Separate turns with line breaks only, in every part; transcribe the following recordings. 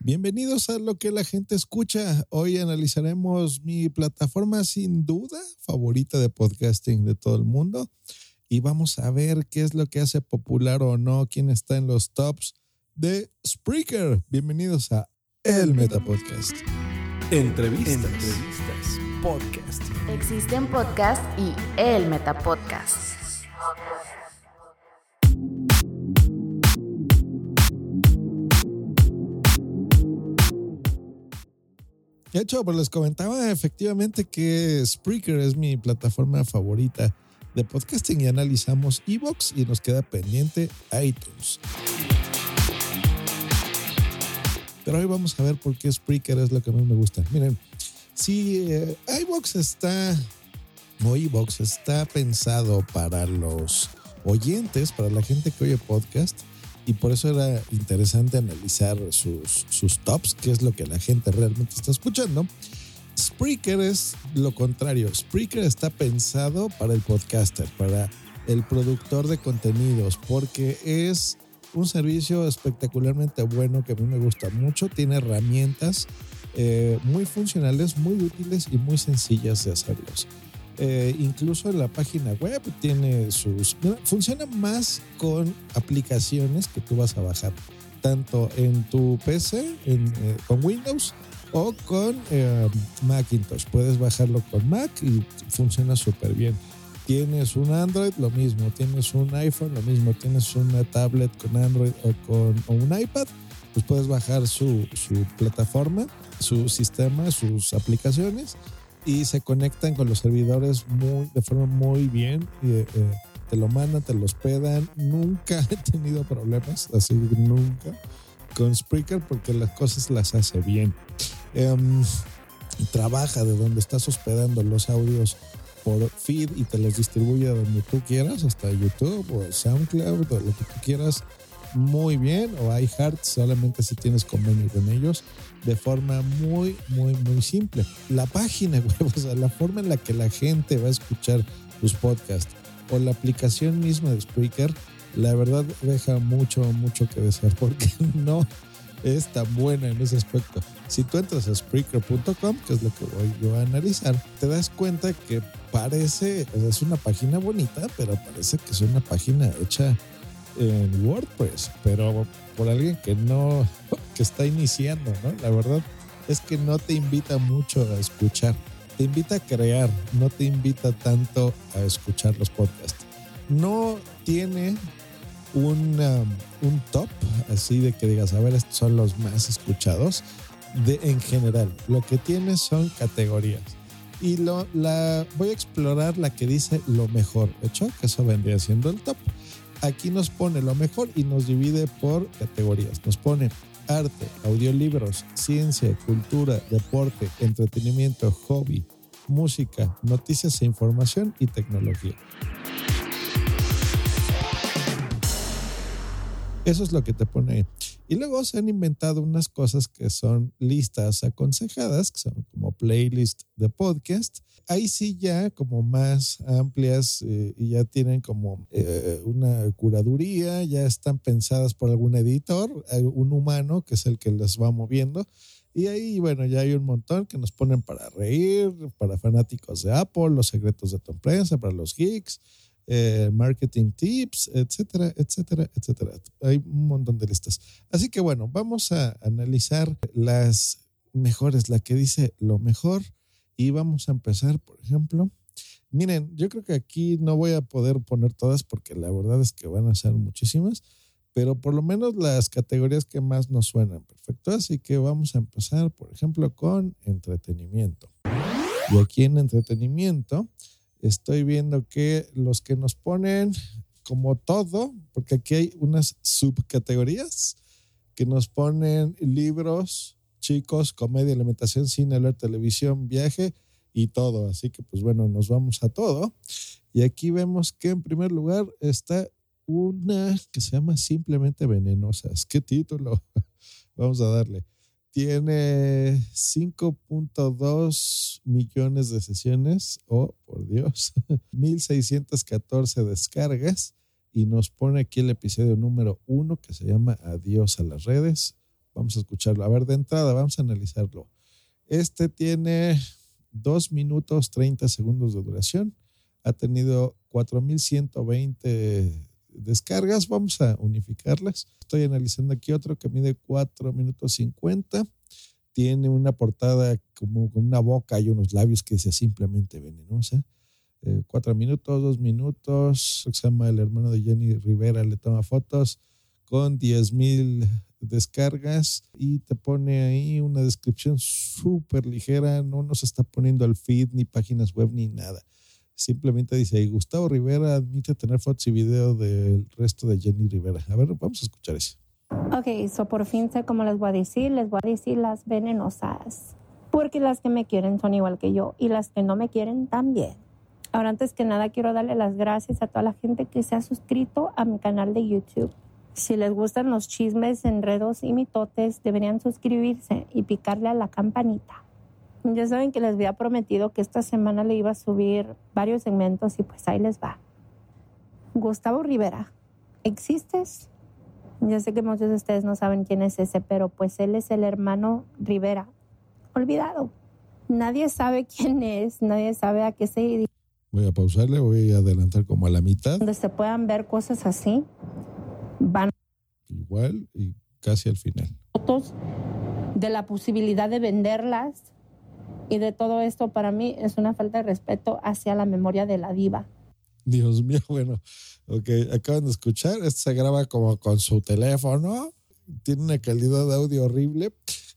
Bienvenidos a lo que la gente escucha. Hoy analizaremos mi plataforma sin duda favorita de podcasting de todo el mundo y vamos a ver qué es lo que hace popular o no, quién está en los tops de Spreaker. Bienvenidos a El Meta Podcast.
Entrevistas, Entrevistas. podcast.
Existen podcast y el Metapodcast.
De hecho, pues les comentaba efectivamente que Spreaker es mi plataforma favorita de podcasting y analizamos Evox y nos queda pendiente iTunes. Pero hoy vamos a ver por qué Spreaker es lo que más me gusta. Miren, si eh, está o está pensado para los oyentes, para la gente que oye podcast, y por eso era interesante analizar sus, sus tops, qué es lo que la gente realmente está escuchando. Spreaker es lo contrario. Spreaker está pensado para el podcaster, para el productor de contenidos, porque es un servicio espectacularmente bueno que a mí me gusta mucho. Tiene herramientas eh, muy funcionales, muy útiles y muy sencillas de hacerlos. Eh, incluso la página web tiene sus... Funciona más con aplicaciones que tú vas a bajar, tanto en tu PC, en, eh, con Windows o con eh, Macintosh. Puedes bajarlo con Mac y funciona súper bien. Tienes un Android, lo mismo. Tienes un iPhone, lo mismo. Tienes una tablet con Android o con un iPad, pues puedes bajar su, su plataforma, su sistema, sus aplicaciones y se conectan con los servidores muy, de forma muy bien. Y, eh, te lo mandan, te lo hospedan. Nunca he tenido problemas, así nunca, con Spreaker porque las cosas las hace bien. Um, trabaja de donde estás hospedando los audios por feed y te los distribuye donde tú quieras, hasta YouTube o SoundCloud o lo que tú quieras, muy bien. O iHeart, solamente si tienes convenio con ellos, de forma muy, muy, muy simple. La página web, o sea, la forma en la que la gente va a escuchar tus podcasts o la aplicación misma de Spreaker, la verdad deja mucho, mucho que desear porque no es tan buena en ese aspecto. Si tú entras a Spreaker.com, que es lo que voy yo a analizar, te das cuenta que parece, es una página bonita, pero parece que es una página hecha en WordPress, pero por alguien que no, que está iniciando, ¿no? La verdad es que no te invita mucho a escuchar, te invita a crear, no te invita tanto a escuchar los podcasts. No tiene un, um, un top así de que digas, a ver, estos son los más escuchados de, en general. Lo que tiene son categorías. Y lo, la, voy a explorar la que dice lo mejor, ¿de hecho? Que eso vendría siendo el top. Aquí nos pone lo mejor y nos divide por categorías. Nos pone arte, audiolibros, ciencia, cultura, deporte, entretenimiento, hobby, música, noticias e información y tecnología. Eso es lo que te pone. Y luego se han inventado unas cosas que son listas aconsejadas, que son como playlist de podcast. Ahí sí ya como más amplias eh, y ya tienen como eh, una curaduría, ya están pensadas por algún editor, un humano que es el que las va moviendo. Y ahí, bueno, ya hay un montón que nos ponen para reír, para fanáticos de Apple, los secretos de tu empresa, para los geeks, eh, marketing tips, etcétera, etcétera, etcétera. Hay un montón de listas. Así que bueno, vamos a analizar las mejores, la que dice lo mejor. Y vamos a empezar, por ejemplo. Miren, yo creo que aquí no voy a poder poner todas porque la verdad es que van a ser muchísimas pero por lo menos las categorías que más nos suenan. Perfecto. Así que vamos a empezar, por ejemplo, con entretenimiento. Y aquí en entretenimiento estoy viendo que los que nos ponen como todo, porque aquí hay unas subcategorías que nos ponen libros, chicos, comedia, alimentación, cine, leer, televisión, viaje y todo. Así que pues bueno, nos vamos a todo. Y aquí vemos que en primer lugar está una que se llama Simplemente Venenosas. ¿Qué título? Vamos a darle. Tiene 5.2 millones de sesiones. Oh, por Dios. 1614 descargas. Y nos pone aquí el episodio número uno que se llama Adiós a las redes. Vamos a escucharlo. A ver, de entrada, vamos a analizarlo. Este tiene 2 minutos 30 segundos de duración. Ha tenido 4120 descargas, vamos a unificarlas. Estoy analizando aquí otro que mide 4 minutos 50. Tiene una portada como con una boca y unos labios que dice simplemente venenosa. Eh, cuatro minutos, dos minutos. Se llama El hermano de Jenny Rivera, le toma fotos con 10 mil descargas y te pone ahí una descripción súper ligera. No nos está poniendo el feed, ni páginas web, ni nada simplemente dice, Gustavo Rivera admite tener fotos y video del resto de Jenny Rivera. A ver, vamos a escuchar eso.
Ok, so por fin sé cómo les voy a decir, les voy a decir las venenosas. Porque las que me quieren son igual que yo y las que no me quieren también. Ahora, antes que nada, quiero darle las gracias a toda la gente que se ha suscrito a mi canal de YouTube. Si les gustan los chismes, enredos y mitotes, deberían suscribirse y picarle a la campanita. Ya saben que les había prometido que esta semana le iba a subir varios segmentos y pues ahí les va. Gustavo Rivera, ¿existes? Ya sé que muchos de ustedes no saben quién es ese, pero pues él es el hermano Rivera. Olvidado. Nadie sabe quién es, nadie sabe a qué se.
Voy a pausarle, voy a adelantar como a la mitad.
Donde se puedan ver cosas así, van.
Igual y casi al final.
Fotos de la posibilidad de venderlas y de todo esto para mí es una falta de respeto hacia la memoria de la diva.
Dios mío, bueno, ok, acaban de escuchar, esto se graba como con su teléfono, tiene una calidad de audio horrible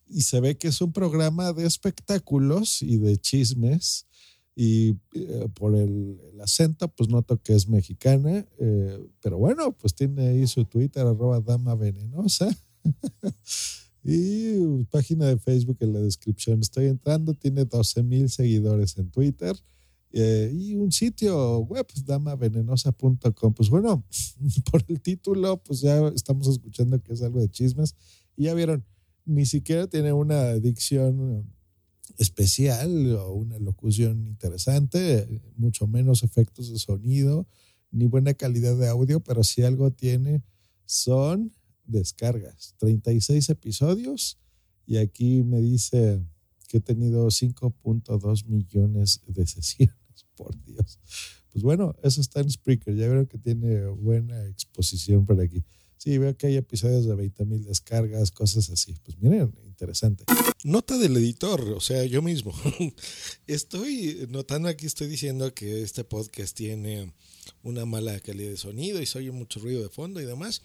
y se ve que es un programa de espectáculos y de chismes y eh, por el, acento pues noto que es mexicana, eh, pero bueno, pues tiene ahí su Twitter arroba dama venenosa. Y página de Facebook en la descripción. Estoy entrando, tiene 12 mil seguidores en Twitter. Eh, y un sitio web, damavenenosa.com. Pues bueno, por el título, pues ya estamos escuchando que es algo de chismes. Y ya vieron, ni siquiera tiene una dicción especial o una locución interesante, mucho menos efectos de sonido, ni buena calidad de audio, pero si algo tiene son descargas, 36 episodios y aquí me dice que he tenido 5.2 millones de sesiones, por Dios. Pues bueno, eso está en Spreaker, ya veo que tiene buena exposición por aquí. Sí, veo que hay episodios de 20 mil descargas, cosas así. Pues miren, interesante.
Nota del editor, o sea, yo mismo. Estoy notando aquí, estoy diciendo que este podcast tiene una mala calidad de sonido y se oye mucho ruido de fondo y demás.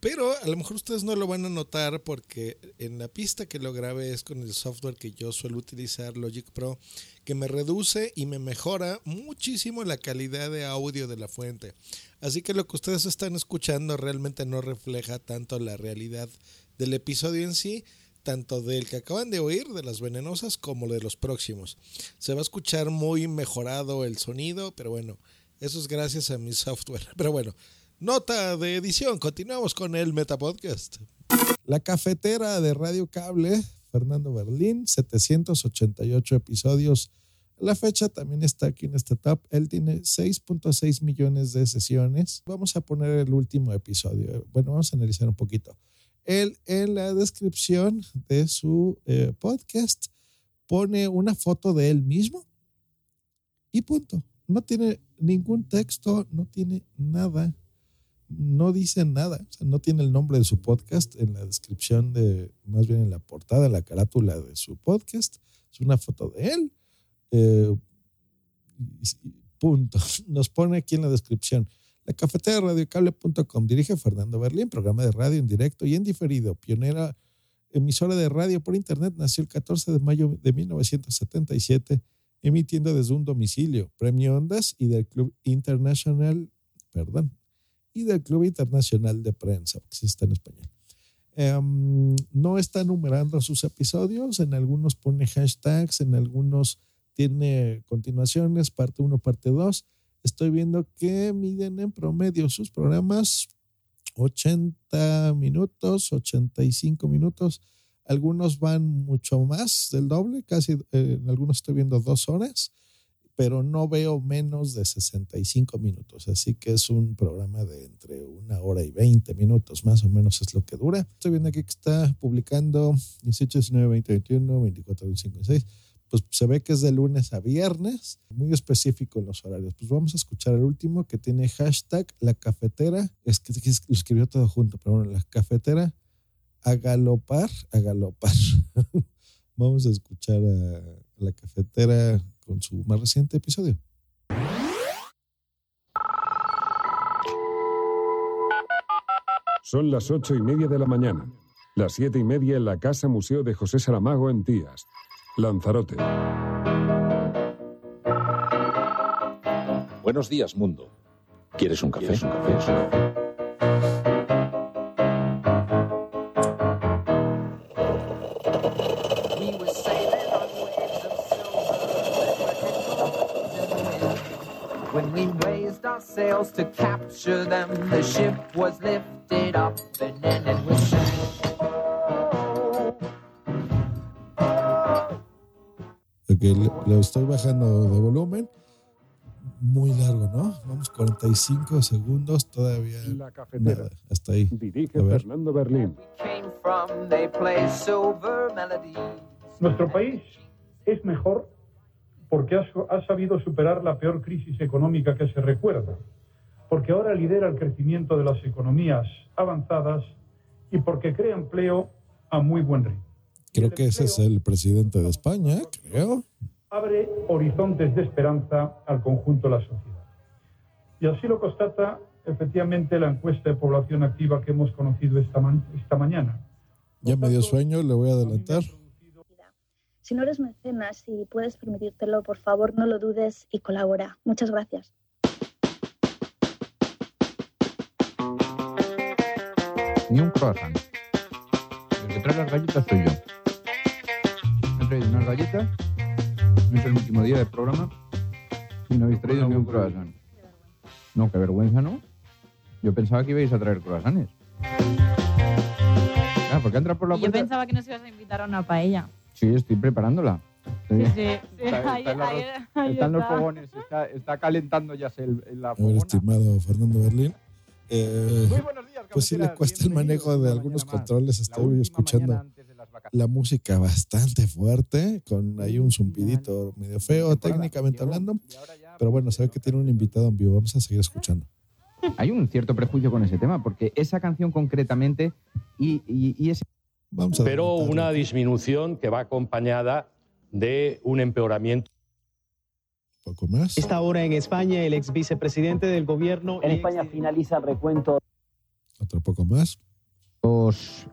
Pero a lo mejor ustedes no lo van a notar porque en la pista que lo grabé es con el software que yo suelo utilizar, Logic Pro, que me reduce y me mejora muchísimo la calidad de audio de la fuente. Así que lo que ustedes están escuchando realmente no refleja tanto la realidad del episodio en sí, tanto del que acaban de oír, de las venenosas, como de los próximos. Se va a escuchar muy mejorado el sonido, pero bueno, eso es gracias a mi software. Pero bueno, Nota de edición, continuamos con el Metapodcast.
La cafetera de Radio Cable, Fernando Berlín, 788 episodios. La fecha también está aquí en este top. Él tiene 6.6 millones de sesiones. Vamos a poner el último episodio. Bueno, vamos a analizar un poquito. él en la descripción de su eh, podcast pone una foto de él mismo y punto. No tiene ningún texto, no tiene nada, no dice nada, o sea, no tiene el nombre de su podcast en la descripción de, más bien en la portada, en la carátula de su podcast. Es una foto de él. Eh, punto. Nos pone aquí en la descripción. La cafetera de radiocable.com dirige Fernando Berlín, programa de radio en directo y en diferido, pionera emisora de radio por internet, nació el 14 de mayo de 1977, emitiendo desde un domicilio, Premio Ondas y del Club Internacional, perdón, y del Club Internacional de Prensa, que sí está en español. Em, no está numerando sus episodios, en algunos pone hashtags, en algunos tiene continuaciones, parte 1, parte 2. Estoy viendo que miden en promedio sus programas 80 minutos, 85 minutos. Algunos van mucho más del doble, casi eh, en algunos estoy viendo dos horas, pero no veo menos de 65 minutos. Así que es un programa de entre una hora y 20 minutos, más o menos es lo que dura. Estoy viendo aquí que está publicando 18, 19, 20, 21, 24, 25, 26 pues se ve que es de lunes a viernes, muy específico en los horarios. Pues vamos a escuchar el último que tiene hashtag la cafetera, es que, lo escribió todo junto, pero bueno, la cafetera a galopar, a galopar. vamos a escuchar a la cafetera con su más reciente episodio.
Son las ocho y media de la mañana. Las siete y media en la Casa Museo de José Saramago en Tías, Lanzarote.
Buenos días, mundo. ¿Quieres un café? ¿Quieres un café?
Sails to capture them, the ship was lifted up and then it was
Ok, le- lo estoy bajando de volumen. Muy largo, ¿no? Vamos 45 segundos todavía.
La cafetera.
Nada, hasta ahí.
Dirige
ver.
Fernando Berlín.
Nuestro país es mejor porque ha, ha sabido superar la peor crisis económica que se recuerda, porque ahora lidera el crecimiento de las economías avanzadas y porque crea empleo a muy buen ritmo.
Creo que ese es el presidente de España, creo.
Abre horizontes de esperanza al conjunto de la sociedad. Y así lo constata efectivamente la encuesta de población activa que hemos conocido esta, ma- esta mañana.
Ya me dio sueño, le voy a adelantar.
Si no eres mecenas y puedes permitírtelo, por favor, no lo dudes y colabora. Muchas gracias.
Ni un croissant. El que trae las galletas soy yo. Me he traído unas galletas. No es el último día del programa. Y no habéis traído ni un croissant. No, qué vergüenza, ¿no? Yo pensaba que ibais a traer croissants. Ah, porque entra por la
Y yo
puerta.
pensaba que nos ibas a invitar a una paella.
Sí, estoy preparándola.
Sí, sí, sí.
Está- está la
ahí
están los
está.
fogones, está, está calentando ya el, la fogona.
estimado Fernando Berlín. eh,
Muy buenos días,
pues sí le cuesta el manejo de algunos controles. Estoy escuchando la música bastante fuerte, con ahí un zumbidito medio feo técnicamente hablando. Pero bueno, se ve que tiene un invitado en vivo. Vamos a seguir escuchando.
Hay un cierto prejuicio con ese tema, porque esa canción concretamente y, y, y ese...
Vamos a
pero una disminución que va acompañada de un empeoramiento.
poco más.
Esta hora en España, el ex vicepresidente del gobierno. En España finaliza el recuento.
Otro poco más.
Los-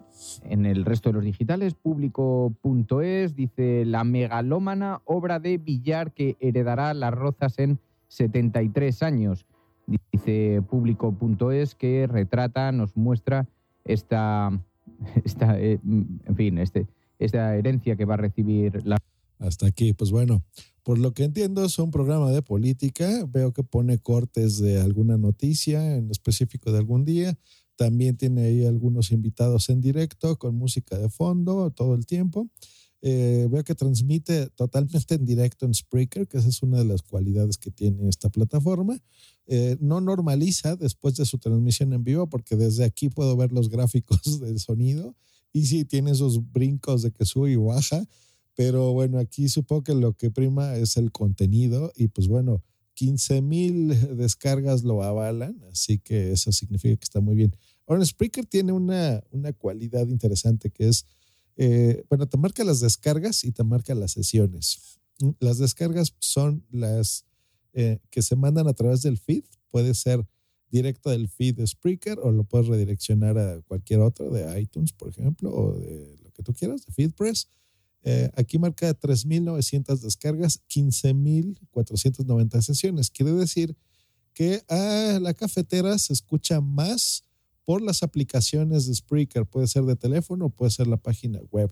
en el resto de los digitales, público.es dice la megalómana obra de Villar que heredará las rozas en 73 años. Dice público.es que retrata, nos muestra esta, esta eh, en fin, este, esta herencia que va a recibir la
Hasta aquí, pues bueno, por lo que entiendo es un programa de política. Veo que pone cortes de alguna noticia en específico de algún día. También tiene ahí algunos invitados en directo con música de fondo todo el tiempo. Eh, veo que transmite totalmente en directo en Spreaker, que esa es una de las cualidades que tiene esta plataforma. Eh, no normaliza después de su transmisión en vivo, porque desde aquí puedo ver los gráficos del sonido. Y sí, tiene esos brincos de que sube y baja. Pero bueno, aquí supongo que lo que prima es el contenido. Y pues bueno, 15 mil descargas lo avalan. Así que eso significa que está muy bien. Ahora, Spreaker tiene una, una cualidad interesante que es eh, bueno, te marca las descargas y te marca las sesiones. Las descargas son las eh, que se mandan a través del feed. Puede ser directo del feed de Spreaker o lo puedes redireccionar a cualquier otro, de iTunes, por ejemplo, o de lo que tú quieras, de FeedPress. Eh, aquí marca 3.900 descargas, 15.490 sesiones. Quiere decir que a la cafetera se escucha más por las aplicaciones de Spreaker. Puede ser de teléfono, puede ser la página web.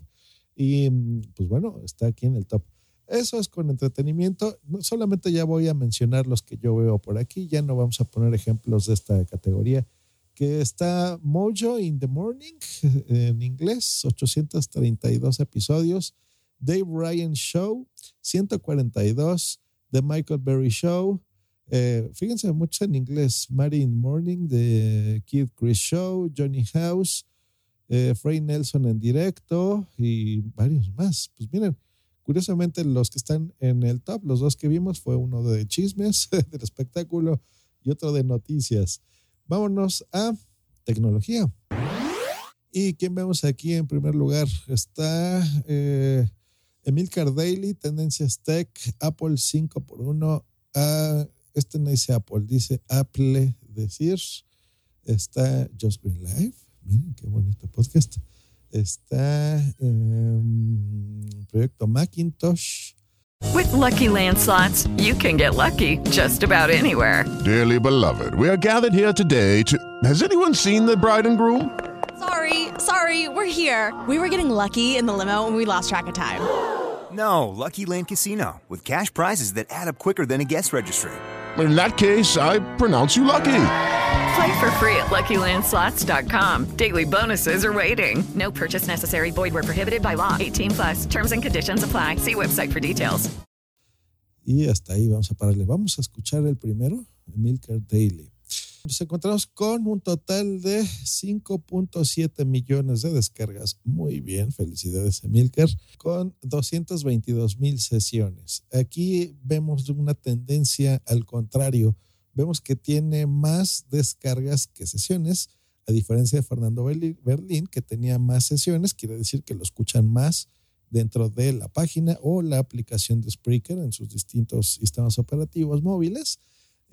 Y pues bueno, está aquí en el top. Eso es con entretenimiento. solamente ya voy a mencionar los que yo veo por aquí. Ya no vamos a poner ejemplos de esta categoría. Que está Mojo in the Morning en inglés, 832 episodios. Dave Ryan Show, 142. The Michael Berry Show, eh, fíjense mucho en inglés. Marine Morning de Kid Chris Show, Johnny House, eh, Nelson en directo y varios más. Pues miren, curiosamente los que están en el top, los dos que vimos fue uno de chismes, del espectáculo y otro de noticias. Vámonos a tecnología. ¿Y quién vemos aquí en primer lugar? Está eh, Emil Daily, Tendencias Tech, Apple 5 por 1 a este no dice Apple, dice Apple decir. Está Just Green Live. Miren qué bonito podcast. Está um, Proyecto Macintosh.
With lucky landslots, you can get lucky just about anywhere.
Dearly beloved, we are gathered here today to. Has anyone seen the bride and groom?
Sorry, sorry, we're here. We were getting lucky in the limo and we lost track of time.
No, Lucky Land Casino, with cash prizes that add up quicker than a guest registry
in that case, I pronounce you lucky.
Play for free at LuckyLandSlots.com. Daily bonuses are waiting. No purchase necessary. Void were prohibited by law. 18 plus. Terms and conditions apply. See website for details.
Y hasta ahí vamos a pararle. Vamos a escuchar el primero, Milker Daily. Nos encontramos con un total de 5.7 millones de descargas. Muy bien, felicidades Emilker. Con 222 mil sesiones. Aquí vemos una tendencia al contrario. Vemos que tiene más descargas que sesiones, a diferencia de Fernando Berlín, que tenía más sesiones. Quiere decir que lo escuchan más dentro de la página o la aplicación de Spreaker en sus distintos sistemas operativos móviles.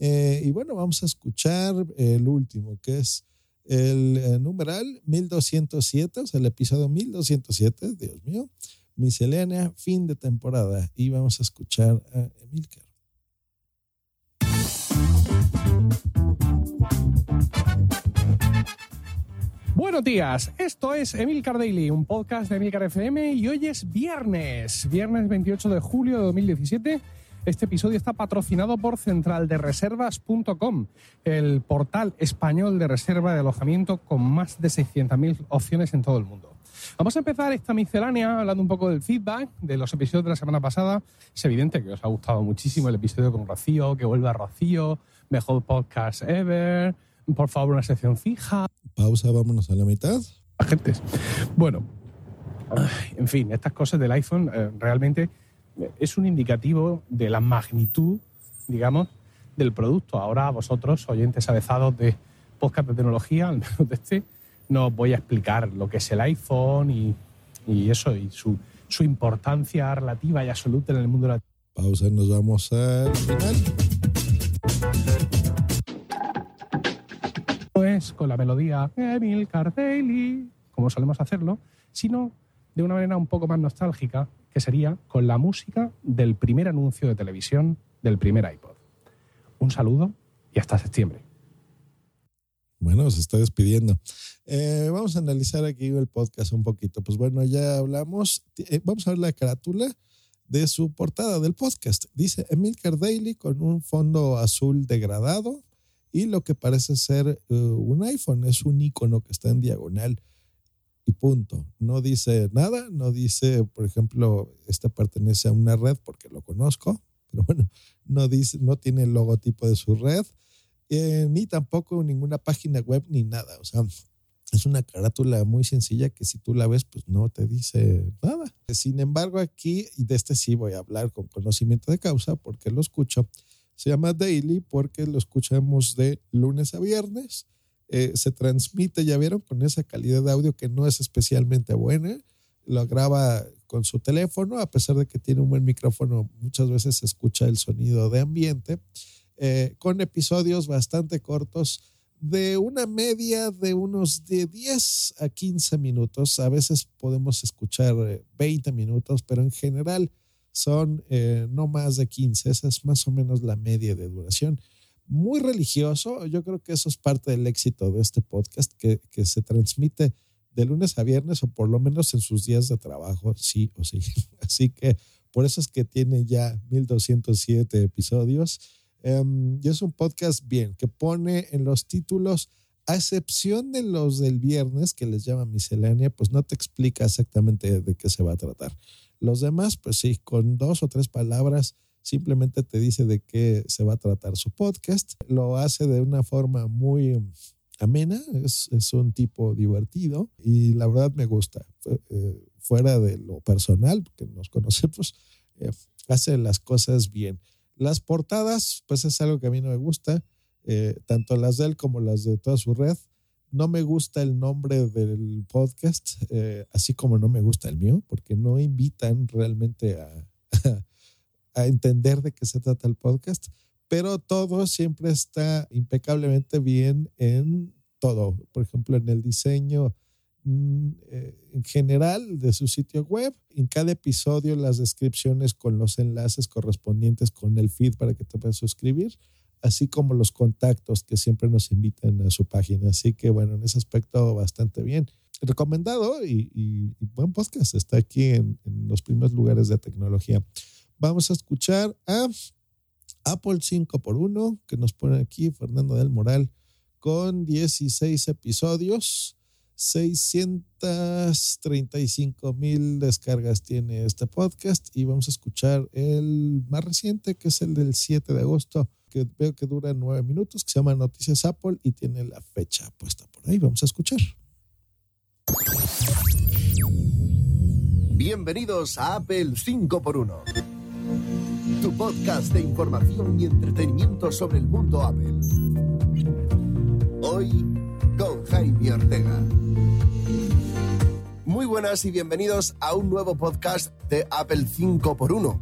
Eh, y bueno, vamos a escuchar el último, que es el eh, numeral 1207, o sea, el episodio 1207, Dios mío, miscelánea, fin de temporada. Y vamos a escuchar a Emilcar.
Buenos días, esto es Emilcar Daily, un podcast de Emilcar FM y hoy es viernes, viernes 28 de julio de 2017 este episodio está patrocinado por centraldereservas.com, el portal español de reserva de alojamiento con más de 600.000 opciones en todo el mundo. Vamos a empezar esta miscelánea hablando un poco del feedback de los episodios de la semana pasada. Es evidente que os ha gustado muchísimo el episodio con Rocío, que vuelva Rocío, mejor podcast ever, por favor una sección fija.
Pausa, vámonos a la mitad.
Agentes. Bueno, en fin, estas cosas del iPhone eh, realmente es un indicativo de la magnitud, digamos, del producto. Ahora vosotros, oyentes avezados de podcast de tecnología, al menos de este, no os voy a explicar lo que es el iPhone y, eso, y su, importancia relativa y absoluta en el mundo de la...
Pausa, nos vamos al final.
No es con la melodía Emil Daily, como solemos hacerlo, sino de una manera un poco más nostálgica, que sería con la música del primer anuncio de televisión del primer iPod. Un saludo y hasta septiembre.
Bueno, se está despidiendo. Eh, vamos a analizar aquí el podcast un poquito. Pues bueno, ya hablamos. Eh, vamos a ver la carátula de su portada del podcast. Dice Emilcar Daily con un fondo azul degradado y lo que parece ser eh, un iPhone. Es un icono que está en diagonal punto. No dice nada, no dice, por ejemplo, este pertenece a una red porque lo conozco, pero bueno, no dice, no tiene el logotipo de su red, eh, ni tampoco ninguna página web ni nada. O sea, es una carátula muy sencilla que si tú la ves, pues no te dice nada. Sin embargo, aquí, y de este sí voy a hablar con conocimiento de causa, porque lo escucho. Se llama Daily porque lo escuchamos de lunes a viernes. Eh, se transmite, ya vieron, con esa calidad de audio que no es especialmente buena. Lo graba con su teléfono, a pesar de que tiene un buen micrófono, muchas veces se escucha el sonido de ambiente, eh, con episodios bastante cortos de una media de unos de 10 a 15 minutos. A veces podemos escuchar 20 eh, minutos, pero en general son no más de 15. Esa es más o menos la media de duración. Muy religioso. Yo creo que eso es parte del éxito de este podcast, que, que se transmite de lunes a viernes o por lo menos en sus días de trabajo, sí o sí. Así que por eso es que tiene ya 1207 episodios Em, y es un podcast bien, que pone en los títulos, a excepción de los del viernes, que les llama miscelánea, pues no te explica exactamente de qué se va a tratar. Los demás, pues sí, con dos o tres palabras, simplemente te dice de qué se va a tratar su podcast. Lo hace de una forma muy amena, es, un tipo divertido y la verdad me gusta. Eh, fuera de lo personal, que nos conocemos, eh, hace las cosas bien. Las portadas, pues es algo que a mí no me gusta, eh, tanto las de él como las de toda su red. No me gusta el nombre del podcast, eh, así como no me gusta el mío, porque no invitan realmente a entender de qué se trata el podcast, pero todo siempre está impecablemente bien en todo. Por ejemplo, en el diseño Mm, eh, en general de su sitio web. En cada episodio las descripciones con los enlaces correspondientes con el feed para que te puedas suscribir, así como los contactos que siempre nos invitan a su página. Así que bueno, en ese aspecto bastante bien. Recomendado y, buen podcast. Está aquí en, en los primeros lugares de tecnología. Vamos a escuchar a Apple 5x1 que nos pone aquí Fernando del Moral con 16 episodios 635 mil descargas tiene este podcast y vamos a escuchar el más reciente que es el del 7 de agosto que veo que dura nueve minutos que se llama Noticias Apple y tiene la fecha puesta por ahí. Vamos a escuchar.
Bienvenidos a Apple 5x1, tu podcast de información y entretenimiento sobre el mundo Apple. Hoy con Jaime Ortega. Muy buenas y bienvenidos a un nuevo podcast de Apple 5x1.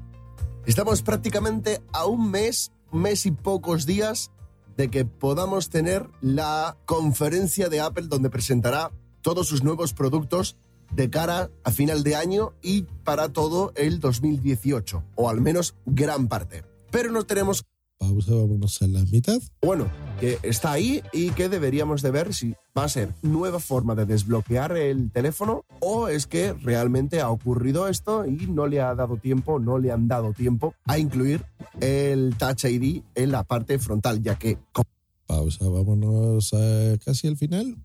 Estamos prácticamente a un mes, mes y pocos días de que podamos tener la conferencia de Apple donde presentará todos sus nuevos productos de cara a final de año y para todo el 2018, o al menos gran parte. Pero no tenemos
pausa, vámonos a la mitad.
Bueno, que está ahí y que deberíamos de ver si va a ser nueva forma de desbloquear el teléfono o es que realmente ha ocurrido esto y no le ha dado tiempo, no le han dado tiempo a incluir el Touch ID en la parte frontal, ya que...
Pausa, vámonos a casi al final.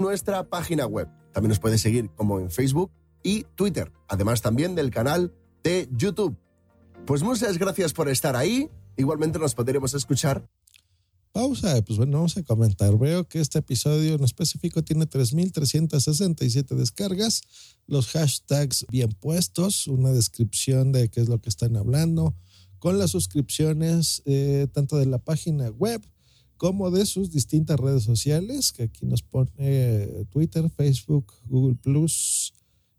Nuestra página web. También nos puede seguir como en Facebook y Twitter, además también del canal de YouTube pues muchas gracias por estar ahí. Igualmente nos podremos escuchar.
Pausa, pues bueno, vamos a comentar. Veo que este episodio en específico tiene 3.367 descargas, los hashtags bien puestos, una descripción de qué es lo que están hablando, con las suscripciones eh, tanto de la página web como de sus distintas redes sociales, que aquí nos pone Twitter, Facebook, Google Plus,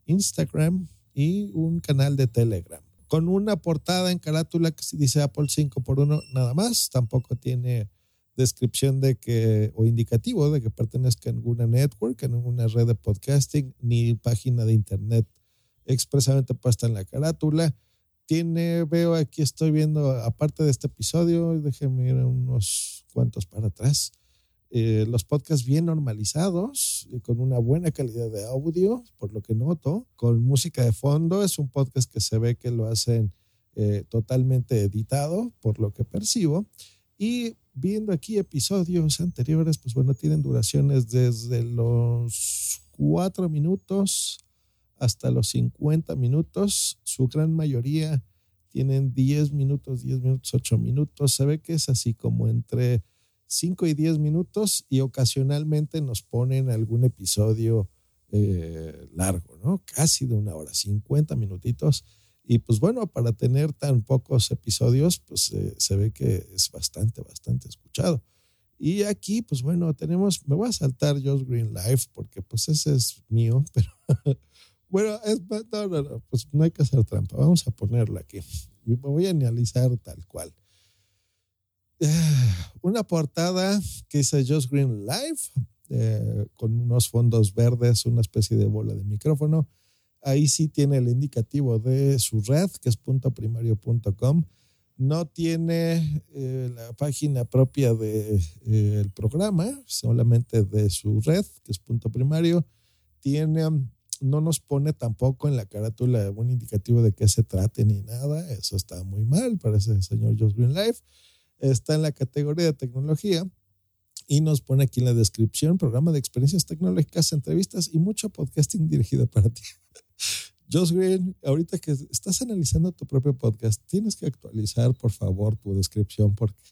Instagram y un canal de Telegram con una portada en carátula que dice Apple 5 por 1 nada más, tampoco tiene descripción de que o indicativo de que pertenezca a ninguna network, a ninguna red de podcasting, ni página de internet expresamente puesta en la carátula. Tiene, veo aquí, estoy viendo, aparte de este episodio, déjenme ir unos cuantos para atrás. Eh, los podcasts bien normalizados, y con una buena calidad de audio, por lo que noto, con música de fondo. Es un podcast que se ve que lo hacen eh, totalmente editado, por lo que percibo. Y viendo aquí episodios anteriores, pues bueno, tienen duraciones desde los cuatro minutos hasta los 50 minutos. Su gran mayoría tienen 10 minutos, 10 minutos, 8 minutos. Se ve que es así como entre 5 y 10 minutos y ocasionalmente nos ponen algún episodio eh, largo, ¿no? Casi de una hora, 50 minutitos. Y pues bueno, para tener tan pocos episodios, pues eh, se ve que es bastante, bastante escuchado. Y aquí, pues bueno, tenemos, me voy a saltar Josh Green Live porque pues ese es mío, pero bueno, es, no, no, no, pues no hay que hacer trampa. Vamos a ponerlo aquí. Me voy a analizar tal cual. Una portada que dice Josh Green Live eh, con unos fondos verdes, una especie de bola de micrófono. Ahí sí tiene el indicativo de su red, que es puntoprimario.com. No tiene eh, la página propia del de, eh, programa, solamente de su red, que es punto primario. Tiene, no nos pone tampoco en la carátula un indicativo de qué se trate ni nada. Eso está muy mal para ese señor Josh Green Life. Está en la categoría de tecnología y nos pone aquí en la descripción programa de experiencias tecnológicas, entrevistas y mucho podcasting dirigido para ti. Josh Green, ahorita que estás analizando tu propio podcast, tienes que actualizar, por favor, tu descripción porque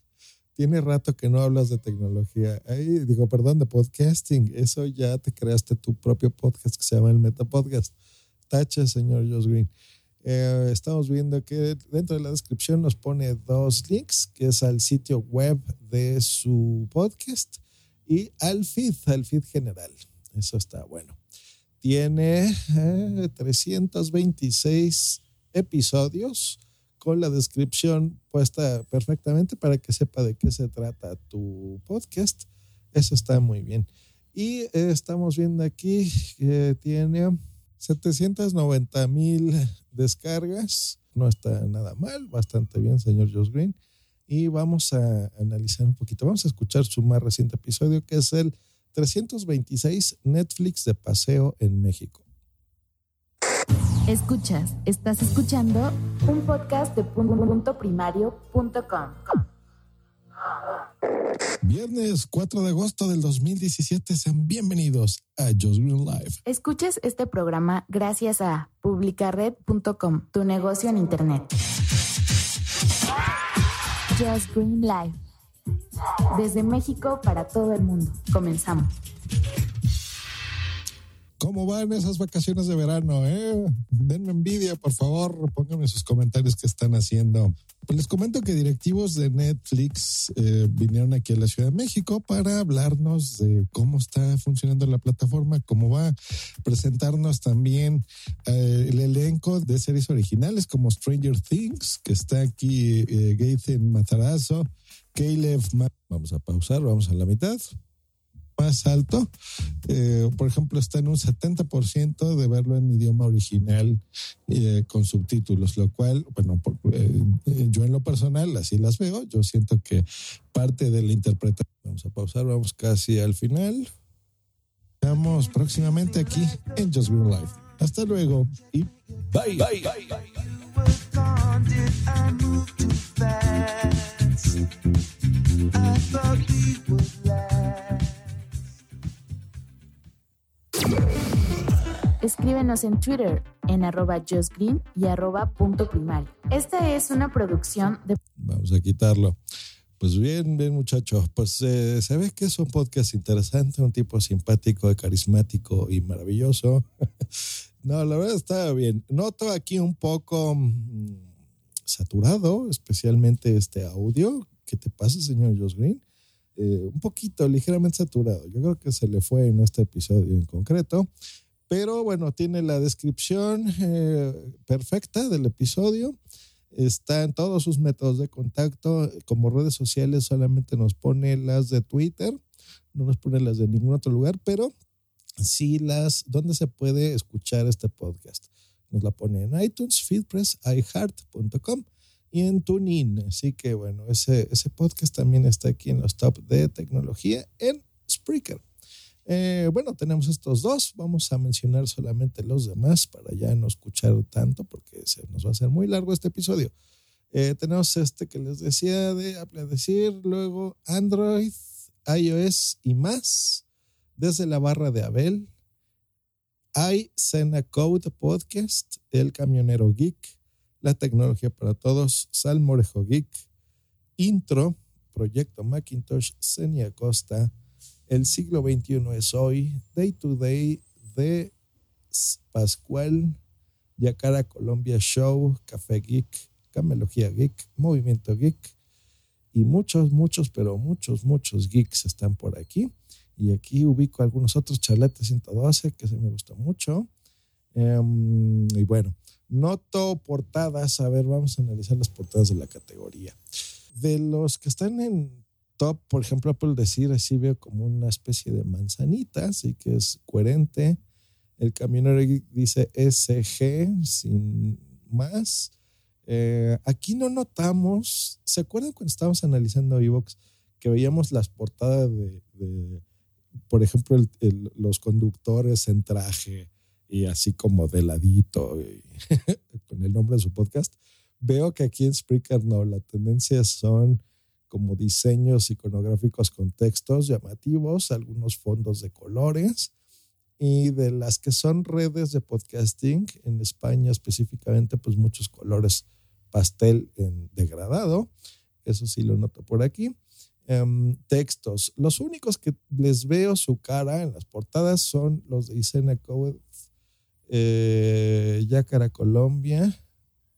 tiene rato que no hablas de tecnología. Ahí digo, perdón, de podcasting. Eso ya te creaste tu propio podcast que se llama el Meta Podcast. Tache, señor Josh Green. Eh, estamos viendo que dentro de la descripción nos pone dos links, que es al sitio web de su podcast y al feed, al feed general. Eso está bueno. Tiene eh, 326 episodios con la descripción puesta perfectamente para que sepa de qué se trata tu podcast. Eso está muy bien. Y eh, estamos viendo aquí que tiene 790 mil descargas. No está nada mal, bastante bien, señor Josh Green. Y vamos a analizar un poquito. Vamos a escuchar su más reciente episodio, que es el 326 Netflix de paseo en México.
Escuchas, estás escuchando un podcast de punto primario.com.
Viernes 4 de agosto del 2017, sean bienvenidos a Just Green Live.
Escuches este programa gracias a publicared.com, tu negocio en Internet. Just Green Live. Desde México para todo el mundo. Comenzamos.
¿Cómo van esas vacaciones de verano? Eh? Denme envidia, por favor. Pónganme sus comentarios que están haciendo. Pues les comento que directivos de Netflix eh, vinieron aquí a la Ciudad de México para hablarnos de cómo está funcionando la plataforma, cómo va a presentarnos también eh, el elenco de series originales como Stranger Things, que está aquí eh, Gaten Matarazzo, Caleb. Ma vamos a pausar, vamos a la mitad más alto, eh, por ejemplo, está en un 70% de verlo en idioma original eh, con subtítulos, lo cual, bueno, por, eh, yo en lo personal así las veo, yo siento que parte de la interpretación, vamos a pausar, vamos casi al final. Estamos próximamente aquí en Just Green Life. Hasta luego y bye. bye, bye,
Escríbenos en Twitter en arroba justgreen y arroba punto primario. Esta es una producción de...
Vamos a quitarlo. Pues bien, bien muchachos, pues eh, ve que es un podcast interesante, un tipo simpático, carismático y maravilloso. no, la verdad está bien. Noto aquí un poco mmm, saturado, especialmente este audio. ¿Qué te pasa, señor Josh Green? Eh, un poquito, ligeramente saturado. Yo creo que se le fue en este episodio en concreto. Pero bueno, tiene la descripción eh, perfecta del episodio. Está en todos sus métodos de contacto. Como redes sociales solamente nos pone las de Twitter, no nos pone las de ningún otro lugar, pero sí las donde se puede escuchar este podcast. Nos la pone en iTunes, Feedpress, iHeart.com y en TuneIn. Así que bueno, ese, ese podcast también está aquí en los top de tecnología en Spreaker. Eh, bueno, tenemos estos dos. Vamos a mencionar solamente los demás para ya no escuchar tanto porque se nos va a hacer muy largo este episodio. Eh, tenemos este que les decía de Apple decir, luego Android, iOS y más, desde la barra de Abel, hay Sena Code Podcast, El Camionero Geek, La Tecnología para Todos, Salmorejo Geek, Intro, Proyecto Macintosh, Senia Costa, El siglo XXI es hoy, Day to Day de Pascual, Yacara Colombia Show, Café Geek, Camelogía Geek, Movimiento Geek y muchos, muchos, pero muchos, muchos geeks están por aquí. Y aquí ubico algunos otros, Charlete 112, que se me gustó mucho. Em, y bueno, noto portadas. A ver, vamos a analizar las portadas de la categoría. De los que están en top, por ejemplo, Apple decir, así veo como una especie de manzanita, así que es coherente. El camionero dice SG sin más. Eh, aquí no notamos, ¿se acuerdan cuando estábamos analizando Evox que veíamos las portadas de, de por ejemplo, los conductores en traje y así como de ladito con el nombre de su podcast? Veo que aquí en Spreaker no, la tendencia son como diseños iconográficos con textos llamativos, algunos fondos de colores y de las que son redes de podcasting en España específicamente, pues muchos colores pastel en degradado. Eso sí lo noto por aquí. Um, textos. Los únicos que les veo su cara en las portadas son los de Isena Code, eh, Yacara Colombia,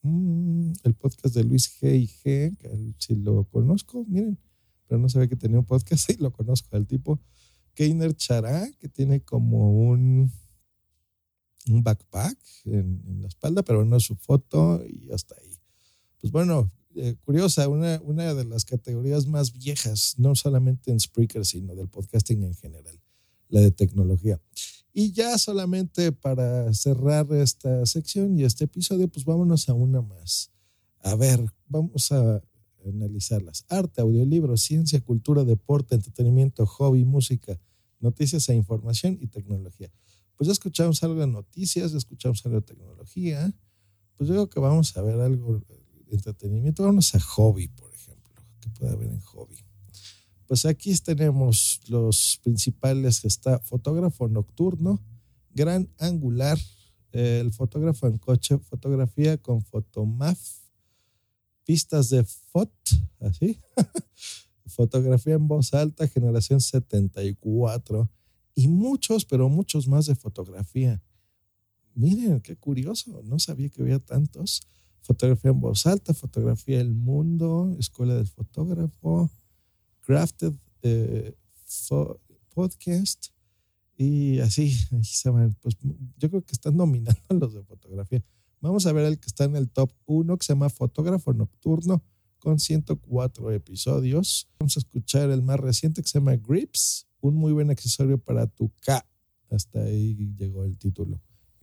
mm, el podcast de Luis G. y G, que si lo conozco, miren, pero no sabía que tenía un podcast y lo conozco al tipo. Keiner Chará, que tiene como un, un backpack en, en, la espalda, pero no es su foto y hasta ahí. Pues bueno, eh, curiosa, una, una de las categorías más viejas, no solamente en Spreaker, sino del podcasting en general, la de tecnología. Y ya solamente para cerrar esta sección y este episodio, pues vámonos a una más. A ver, vamos a analizarlas. Arte, audiolibro, ciencia, cultura, deporte, entretenimiento, hobby, música, noticias e información y tecnología. Pues ya escuchamos algo de noticias, ya escuchamos algo de tecnología. Pues yo creo que vamos a ver algo de entretenimiento. Vamos a hobby, por ejemplo. ¿Qué puede haber en hobby? Pues aquí tenemos los principales. Está fotógrafo nocturno, gran angular, el fotógrafo en coche, fotografía con fotomaf, pistas de FOT, así, fotografía en voz alta, generación 74, y muchos, pero muchos más de fotografía. Miren, qué curioso, no sabía que había tantos. Fotografía en voz alta, fotografía del mundo, escuela del fotógrafo, crafted eh, podcast, y así, van. Pues yo creo que están dominando los de fotografía. Vamos a ver el que está en el top 1, que se llama Fotógrafo Nocturno, con 104 episodios. Vamos a escuchar el más reciente que se llama Grips, un muy buen accesorio para tu K. Hasta ahí llegó el título.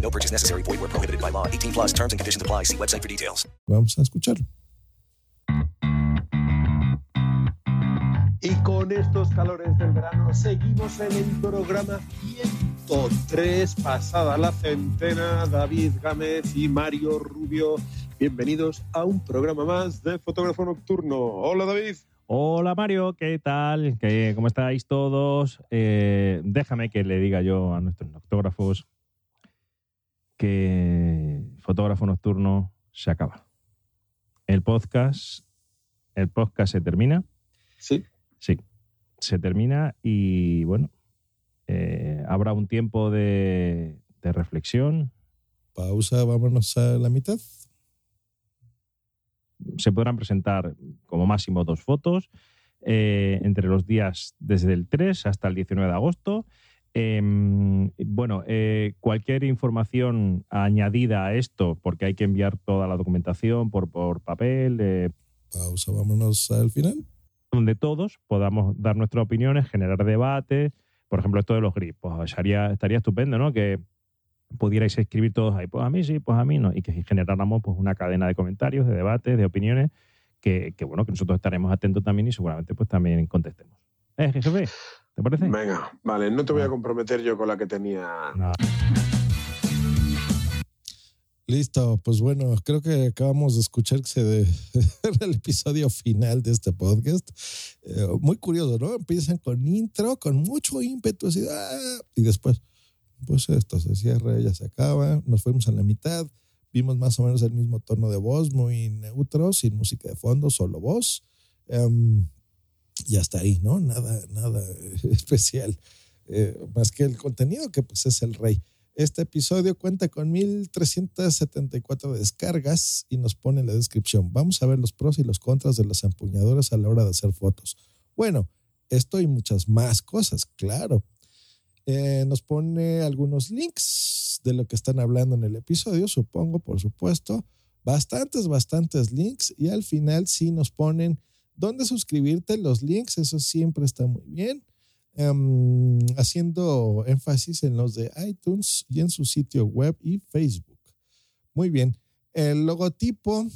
No purchase necessary. Void where prohibited by law. 18 plus terms and conditions apply. See website for details.
Vamos a escucharlo.
Y con estos calores del verano seguimos en el programa 103, pasada la centena, David Gámez y Mario Rubio. Bienvenidos a un programa más de Fotógrafo Nocturno. Hola David.
Hola Mario, ¿qué tal? ¿Qué, ¿Cómo estáis todos? Eh, déjame que le diga yo a nuestros noctógrafos que Fotógrafo Nocturno se acaba. El podcast, el podcast se termina.
Sí.
Sí, se termina y bueno, eh, habrá un tiempo de, de, reflexión.
Pausa, vámonos a la mitad.
Se podrán presentar como máximo dos fotos eh, entre los días desde el 3 hasta el 19 de agosto. Eh, bueno, cualquier información añadida a esto, porque hay que enviar toda la documentación por, por papel.
Pausa, vámonos al final.
donde todos podamos dar nuestras opiniones, generar debate. Por ejemplo, esto de los grips, pues estaría, estaría estupendo, ¿no? Que pudierais escribir todos ahí, pues a mí sí, pues a mí no, y que generáramos pues una cadena de comentarios, de debates, de opiniones, que, que, bueno, que nosotros estaremos atentos también y seguramente pues también contestemos. ¿Eh, jefe? ¿Te parece?
Venga, vale, no te voy a comprometer yo con la que tenía.
Listo, pues bueno, creo que acabamos de escuchar que se de, el episodio final de este podcast. Eh, muy curioso, ¿no? Empiezan con intro, con mucho ímpetu, así, ¡ah! y después, pues esto se cierra, ya se acaba, nos fuimos a la mitad, vimos más o menos el mismo tono de voz, muy neutro, sin música de fondo, solo voz. Um, y hasta ahí, ¿no? Nada, nada especial, eh, más que el contenido que pues es el rey. Este episodio cuenta con 1374 descargas y nos pone en la descripción. Vamos a ver los pros y los contras de las empuñadoras a la hora de hacer fotos. Bueno, esto y muchas más cosas, claro. Eh, nos pone algunos links de lo que están hablando en el episodio, supongo, por supuesto. Bastantes, bastantes links. Y al final sí nos ponen dónde suscribirte, los links, eso siempre está muy bien. Um, haciendo énfasis en los de iTunes y en su sitio web y Facebook. Muy bien. El logotipo,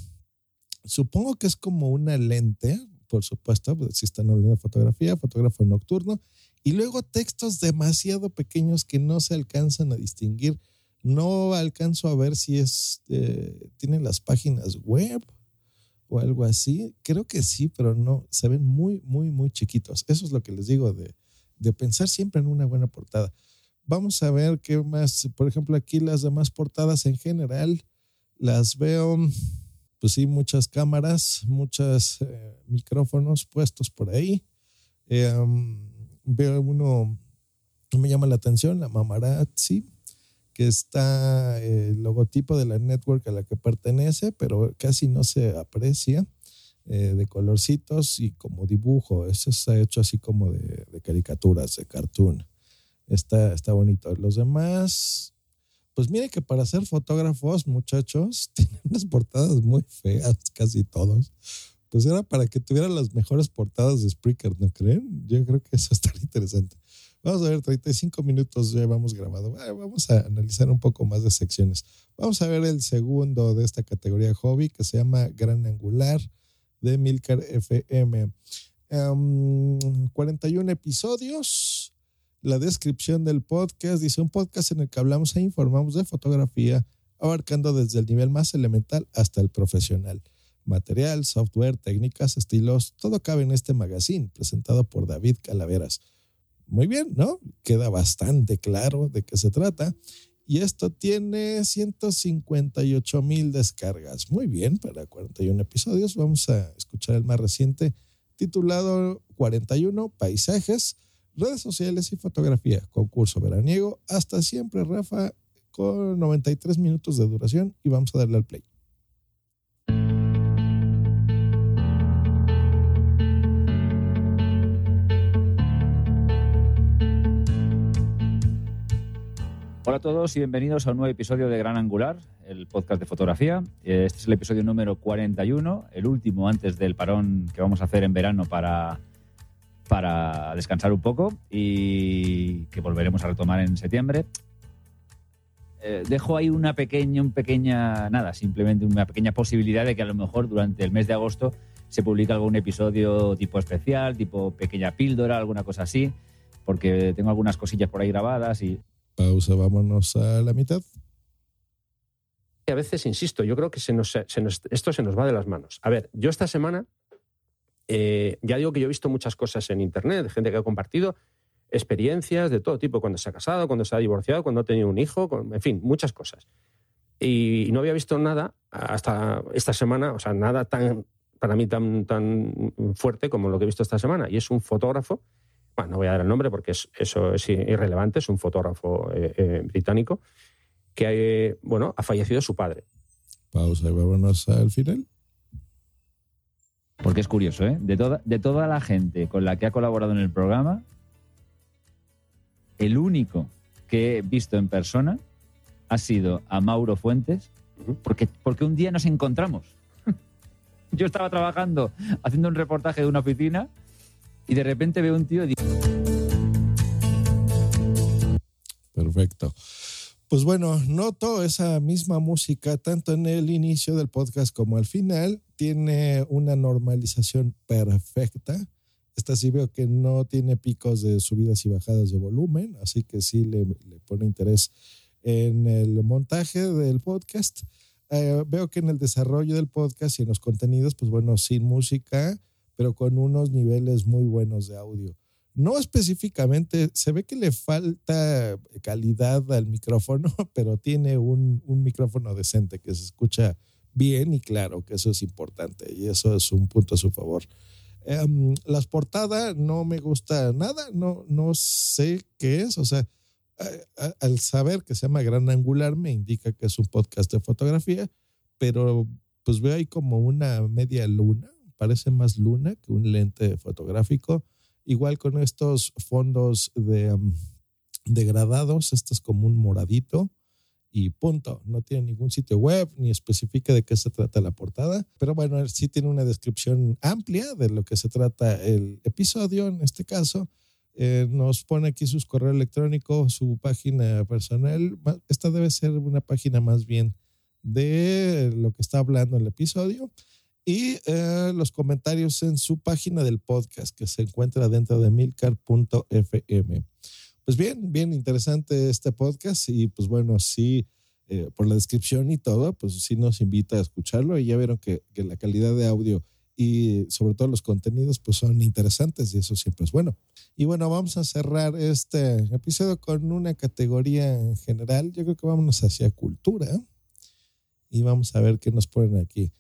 supongo que es como una lente, por supuesto, pues si están hablando de fotografía, fotógrafo nocturno, y luego textos demasiado pequeños que no se alcanzan a distinguir. No alcanzo a ver si es, eh, tienen las páginas web o algo así. Creo que sí, pero no, se ven muy, muy, muy chiquitos. Eso es lo que les digo de, de pensar siempre en una buena portada. Vamos a ver qué más, por ejemplo, aquí las demás portadas en general, las veo, pues sí, muchas cámaras, muchos eh, micrófonos puestos por ahí. Eh, um, veo uno que me llama la atención, la Mamarazzi, que está eh, el logotipo de la network a la que pertenece, pero casi no se aprecia. Eh, de colorcitos y como dibujo. Eso está hecho así como de, caricaturas, de cartoon. Está, está bonito. Los demás, pues mire que para ser fotógrafos, muchachos, tienen unas portadas muy feas, casi todos. Pues era para que tuvieran las mejores portadas de Spreaker, ¿no creen? Yo creo que eso estaría interesante. Vamos a ver, 35 minutos hemos grabado. Vamos a analizar un poco más de secciones. Vamos a ver el segundo de esta categoría hobby que se llama Gran Angular de Milcar FM. Um, 41 episodios. La descripción del podcast dice un podcast en el que hablamos e informamos de fotografía, abarcando desde el nivel más elemental hasta el profesional. Material, software, técnicas, estilos, todo cabe en este magazine presentado por David Calaveras. Muy bien, ¿no? Queda bastante claro de qué se trata. Y esto tiene 158 mil descargas. Muy bien, para 41 episodios. Vamos a escuchar el más reciente, titulado 41 Paisajes, redes sociales y fotografía. Concurso veraniego. Hasta siempre, Rafa, con 93 minutos de duración. Y vamos a darle al play.
Hola a todos y bienvenidos a un nuevo episodio de Gran Angular, el podcast de fotografía. Este es el episodio número 41, el último antes del parón que vamos a hacer en verano para, para descansar un poco y que volveremos a retomar en septiembre. Eh, dejo ahí una pequeña, un pequeña, nada, simplemente una pequeña posibilidad de que a lo mejor durante el mes de agosto se publique algún episodio tipo especial, tipo pequeña píldora, alguna cosa así, porque tengo algunas cosillas por ahí grabadas y
pausa, vámonos a la mitad.
A veces, insisto, yo creo que se nos, esto se nos va de las manos. A ver, yo esta semana, eh, ya digo que yo he visto muchas cosas en Internet, gente que ha compartido experiencias de todo tipo, cuando se ha casado, cuando se ha divorciado, cuando ha tenido un hijo, en fin, muchas cosas. Y no había visto nada hasta esta semana, o sea, nada tan, para mí tan, tan fuerte como lo que he visto esta semana. Y es un fotógrafo bueno, no voy a dar el nombre porque es, eso es irrelevante, es un fotógrafo eh, eh, británico, que eh, bueno, ha fallecido su padre.
Pausa y vámonos al final.
Porque es curioso, ¿eh? De toda, de toda la gente con la que ha colaborado en el programa, el único que he visto en persona ha sido a Mauro Fuentes, porque, porque un día nos encontramos. Yo estaba trabajando, haciendo un reportaje de una oficina y de repente veo un tío y
Perfecto. Pues bueno, noto esa misma música tanto en el inicio del podcast como al final. Tiene una normalización perfecta. Esta sí veo que no tiene picos de subidas y bajadas de volumen, así que sí le, le pone interés en el montaje del podcast. Eh, veo que en el desarrollo del podcast y en los contenidos, pues bueno, sin música, pero con unos niveles muy buenos de audio. No específicamente, se ve que le falta calidad al micrófono, pero tiene un, un micrófono decente que se escucha bien y claro, que eso es importante y eso es un punto a su favor. Em, las portadas no me gusta nada, no, no sé qué es, o sea, a- a- al saber que se llama Gran Angular me indica que es un podcast de fotografía, pero pues veo ahí como una media luna, parece más luna que un lente fotográfico, igual con estos fondos de um, degradados, este es como un moradito y punto. No tiene ningún sitio web ni especifica de qué se trata la portada, pero bueno, sí tiene una descripción amplia de lo que se trata el episodio en este caso. Eh, nos pone aquí sus correo electrónico, su página personal. Esta debe ser una página más bien de lo que está hablando el episodio y eh, los comentarios en su página del podcast que se encuentra dentro de milcar.fm. Pues bien, bien interesante este podcast y pues bueno, sí, eh, por la descripción y todo, pues sí nos invita a escucharlo y ya vieron que, que la calidad de audio y sobre todo los contenidos pues son interesantes y eso siempre es bueno. Y bueno, vamos a cerrar este episodio con una categoría en general. Yo creo que vámonos hacia cultura y vamos a ver qué nos ponen aquí.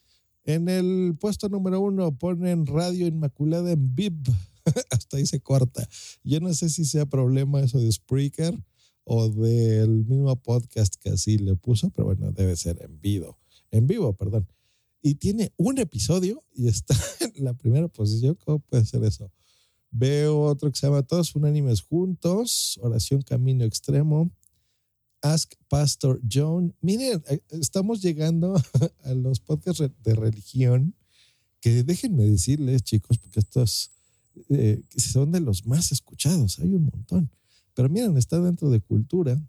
En el puesto número uno ponen Radio Inmaculada en VIP. Hasta ahí se corta. Yo no sé si sea problema eso de Spreaker o del mismo podcast que así le puso, pero bueno, debe ser en vivo. En vivo, perdón. Y tiene un episodio y está en la primera posición. ¿Cómo puede ser eso? Veo otro que se llama Todos Unánimes Juntos, Oración Camino Extremo, Ask Pastor John. Miren, eh, estamos llegando a los podcasts de religión que déjenme decirles, chicos, porque estos eh, son de los más escuchados, hay un montón. Pero miren, está dentro de cultura.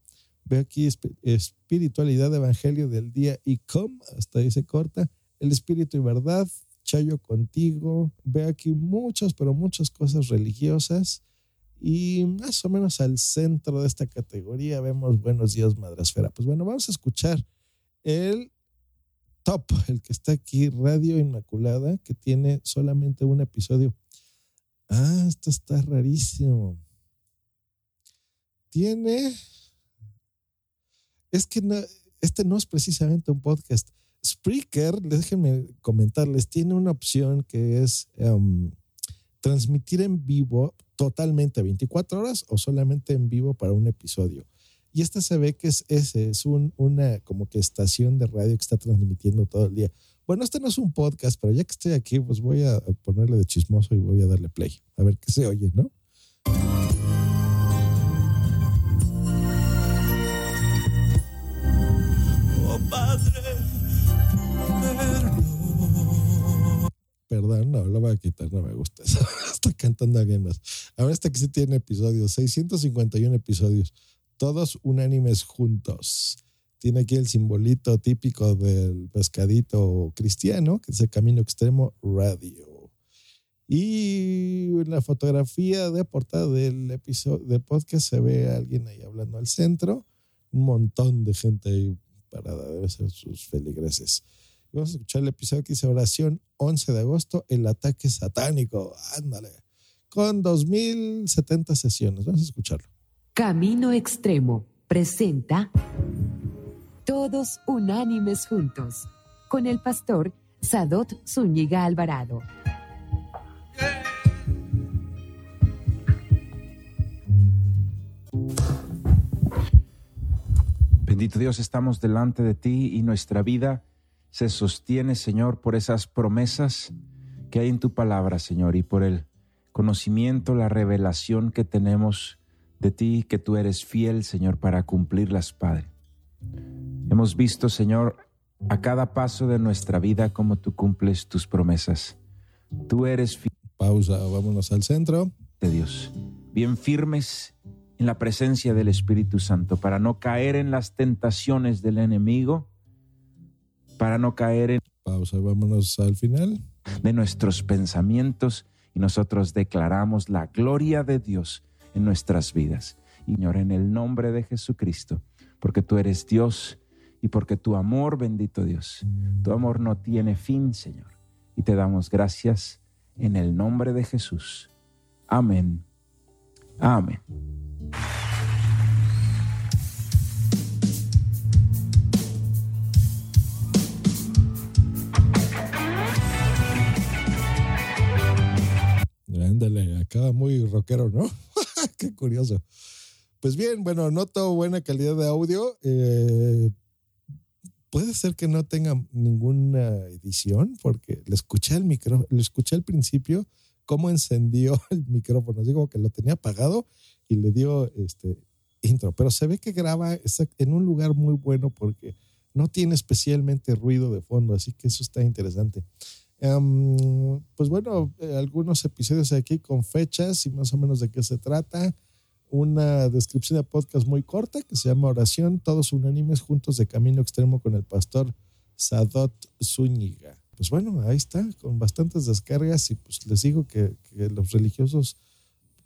Veo aquí esp- espiritualidad, evangelio del día y com, hasta ahí se corta. El espíritu y verdad, Chayo contigo. Veo aquí muchas, pero muchas cosas religiosas. Y más o menos al centro de esta categoría vemos Buenos días, Madrasfera. Pues bueno, vamos a escuchar el top, el que está aquí, Radio Inmaculada, que tiene solamente un episodio. Ah, esto está rarísimo. Tiene. Es que este no es precisamente un podcast. Spreaker, déjenme comentarles, tiene una opción que es em, transmitir en vivo totalmente 24 horas o solamente en vivo para un episodio. Y esta se ve que es ese, es un, una como que estación de radio que está transmitiendo todo el día. Bueno, este no es un podcast, pero ya que estoy aquí, pues voy a ponerle de chismoso y voy a darle play. A ver qué se oye, ¿no?
Oh Padre,
Perdón, no, lo voy a quitar, no me gusta eso. Está cantando alguien más. Ahora este que sí tiene episodios, 651 episodios, todos unánimes juntos. Tiene aquí el simbolito típico del pescadito cristiano, que es el Camino Extremo Radio. Y en la fotografía de portada del episodio de podcast se ve a alguien ahí hablando al centro, un montón de gente ahí parada, debe ser sus feligreses. Vamos a escuchar el episodio que dice oración 11 de agosto, el ataque satánico. Ándale. Con 2070 sesiones. Vamos a escucharlo.
Camino Extremo presenta Todos Unánimes Juntos con el pastor Sadot Zúñiga Alvarado.
Bendito Dios, estamos delante de ti y nuestra vida se sostiene, Señor, por esas promesas que hay en tu palabra, Señor, y por el conocimiento, la revelación que tenemos de ti, que tú eres fiel, Señor, para cumplirlas, Padre. Hemos visto, Señor, a cada paso de nuestra vida cómo tú cumples tus promesas. Tú eres fiel.
Pausa, vámonos al centro.
De Dios. Bien firmes en la presencia del Espíritu Santo para no caer en las tentaciones del enemigo, para no caer en...
Pausa, vámonos al final.
De nuestros pensamientos y nosotros declaramos la gloria de Dios en nuestras vidas. Señor, en el nombre de Jesucristo, porque tú eres Dios y porque tu amor, bendito Dios, tu amor no tiene fin, Señor. Y te damos gracias en el nombre de Jesús. Amén. Amén.
Ándale, acaba muy rockero, ¿no? Qué curioso. Pues bien, bueno, noto buena calidad de audio. Eh, puede ser que no tenga ninguna edición, porque le escuché el micro, le escuché al principio cómo encendió el micrófono. Digo que lo tenía apagado y le dio este intro, pero se ve que graba en un lugar muy bueno porque no tiene especialmente ruido de fondo, así que eso está interesante. Um, pues bueno, eh, algunos episodios aquí con fechas y más o menos de qué se trata. Una descripción de podcast muy corta que se llama Oración, todos unánimes juntos de camino extremo con el pastor Sadot Zúñiga. Pues bueno, ahí está, con bastantes descargas y pues les digo que, que los religiosos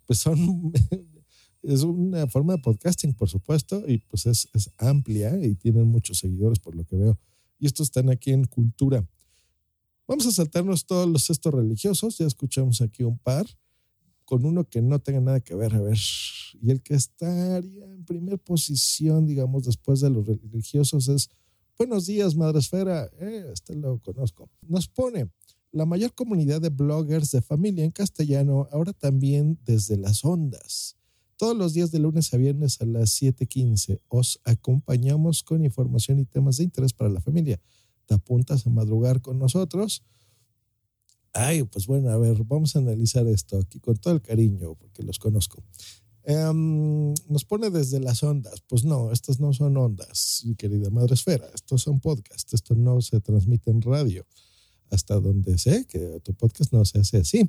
pues son, es una forma de podcasting, por supuesto, y pues es, es amplia y tienen muchos seguidores por lo que veo. Y estos están aquí en Cultura. Vamos a saltarnos todos los estos religiosos, ya escuchamos aquí un par, con uno que no tenga nada que ver, a ver, y el que estaría en primer posición, digamos, después de los religiosos es, buenos días, Madresfera, eh, este lo conozco, nos pone, la mayor comunidad de bloggers de familia en castellano, ahora también desde las ondas. Todos los días de lunes a viernes a las 7:15 os acompañamos con información y temas de interés para la familia te apuntas a madrugar con nosotros. Ay, pues bueno, a ver, vamos a analizar esto aquí con todo el cariño, porque los conozco. Um, nos pone desde las ondas. Pues no, estas no son ondas, querida madre esfera. Estos son podcasts. Esto no se transmite en radio. Hasta donde sé que tu podcast no se hace así.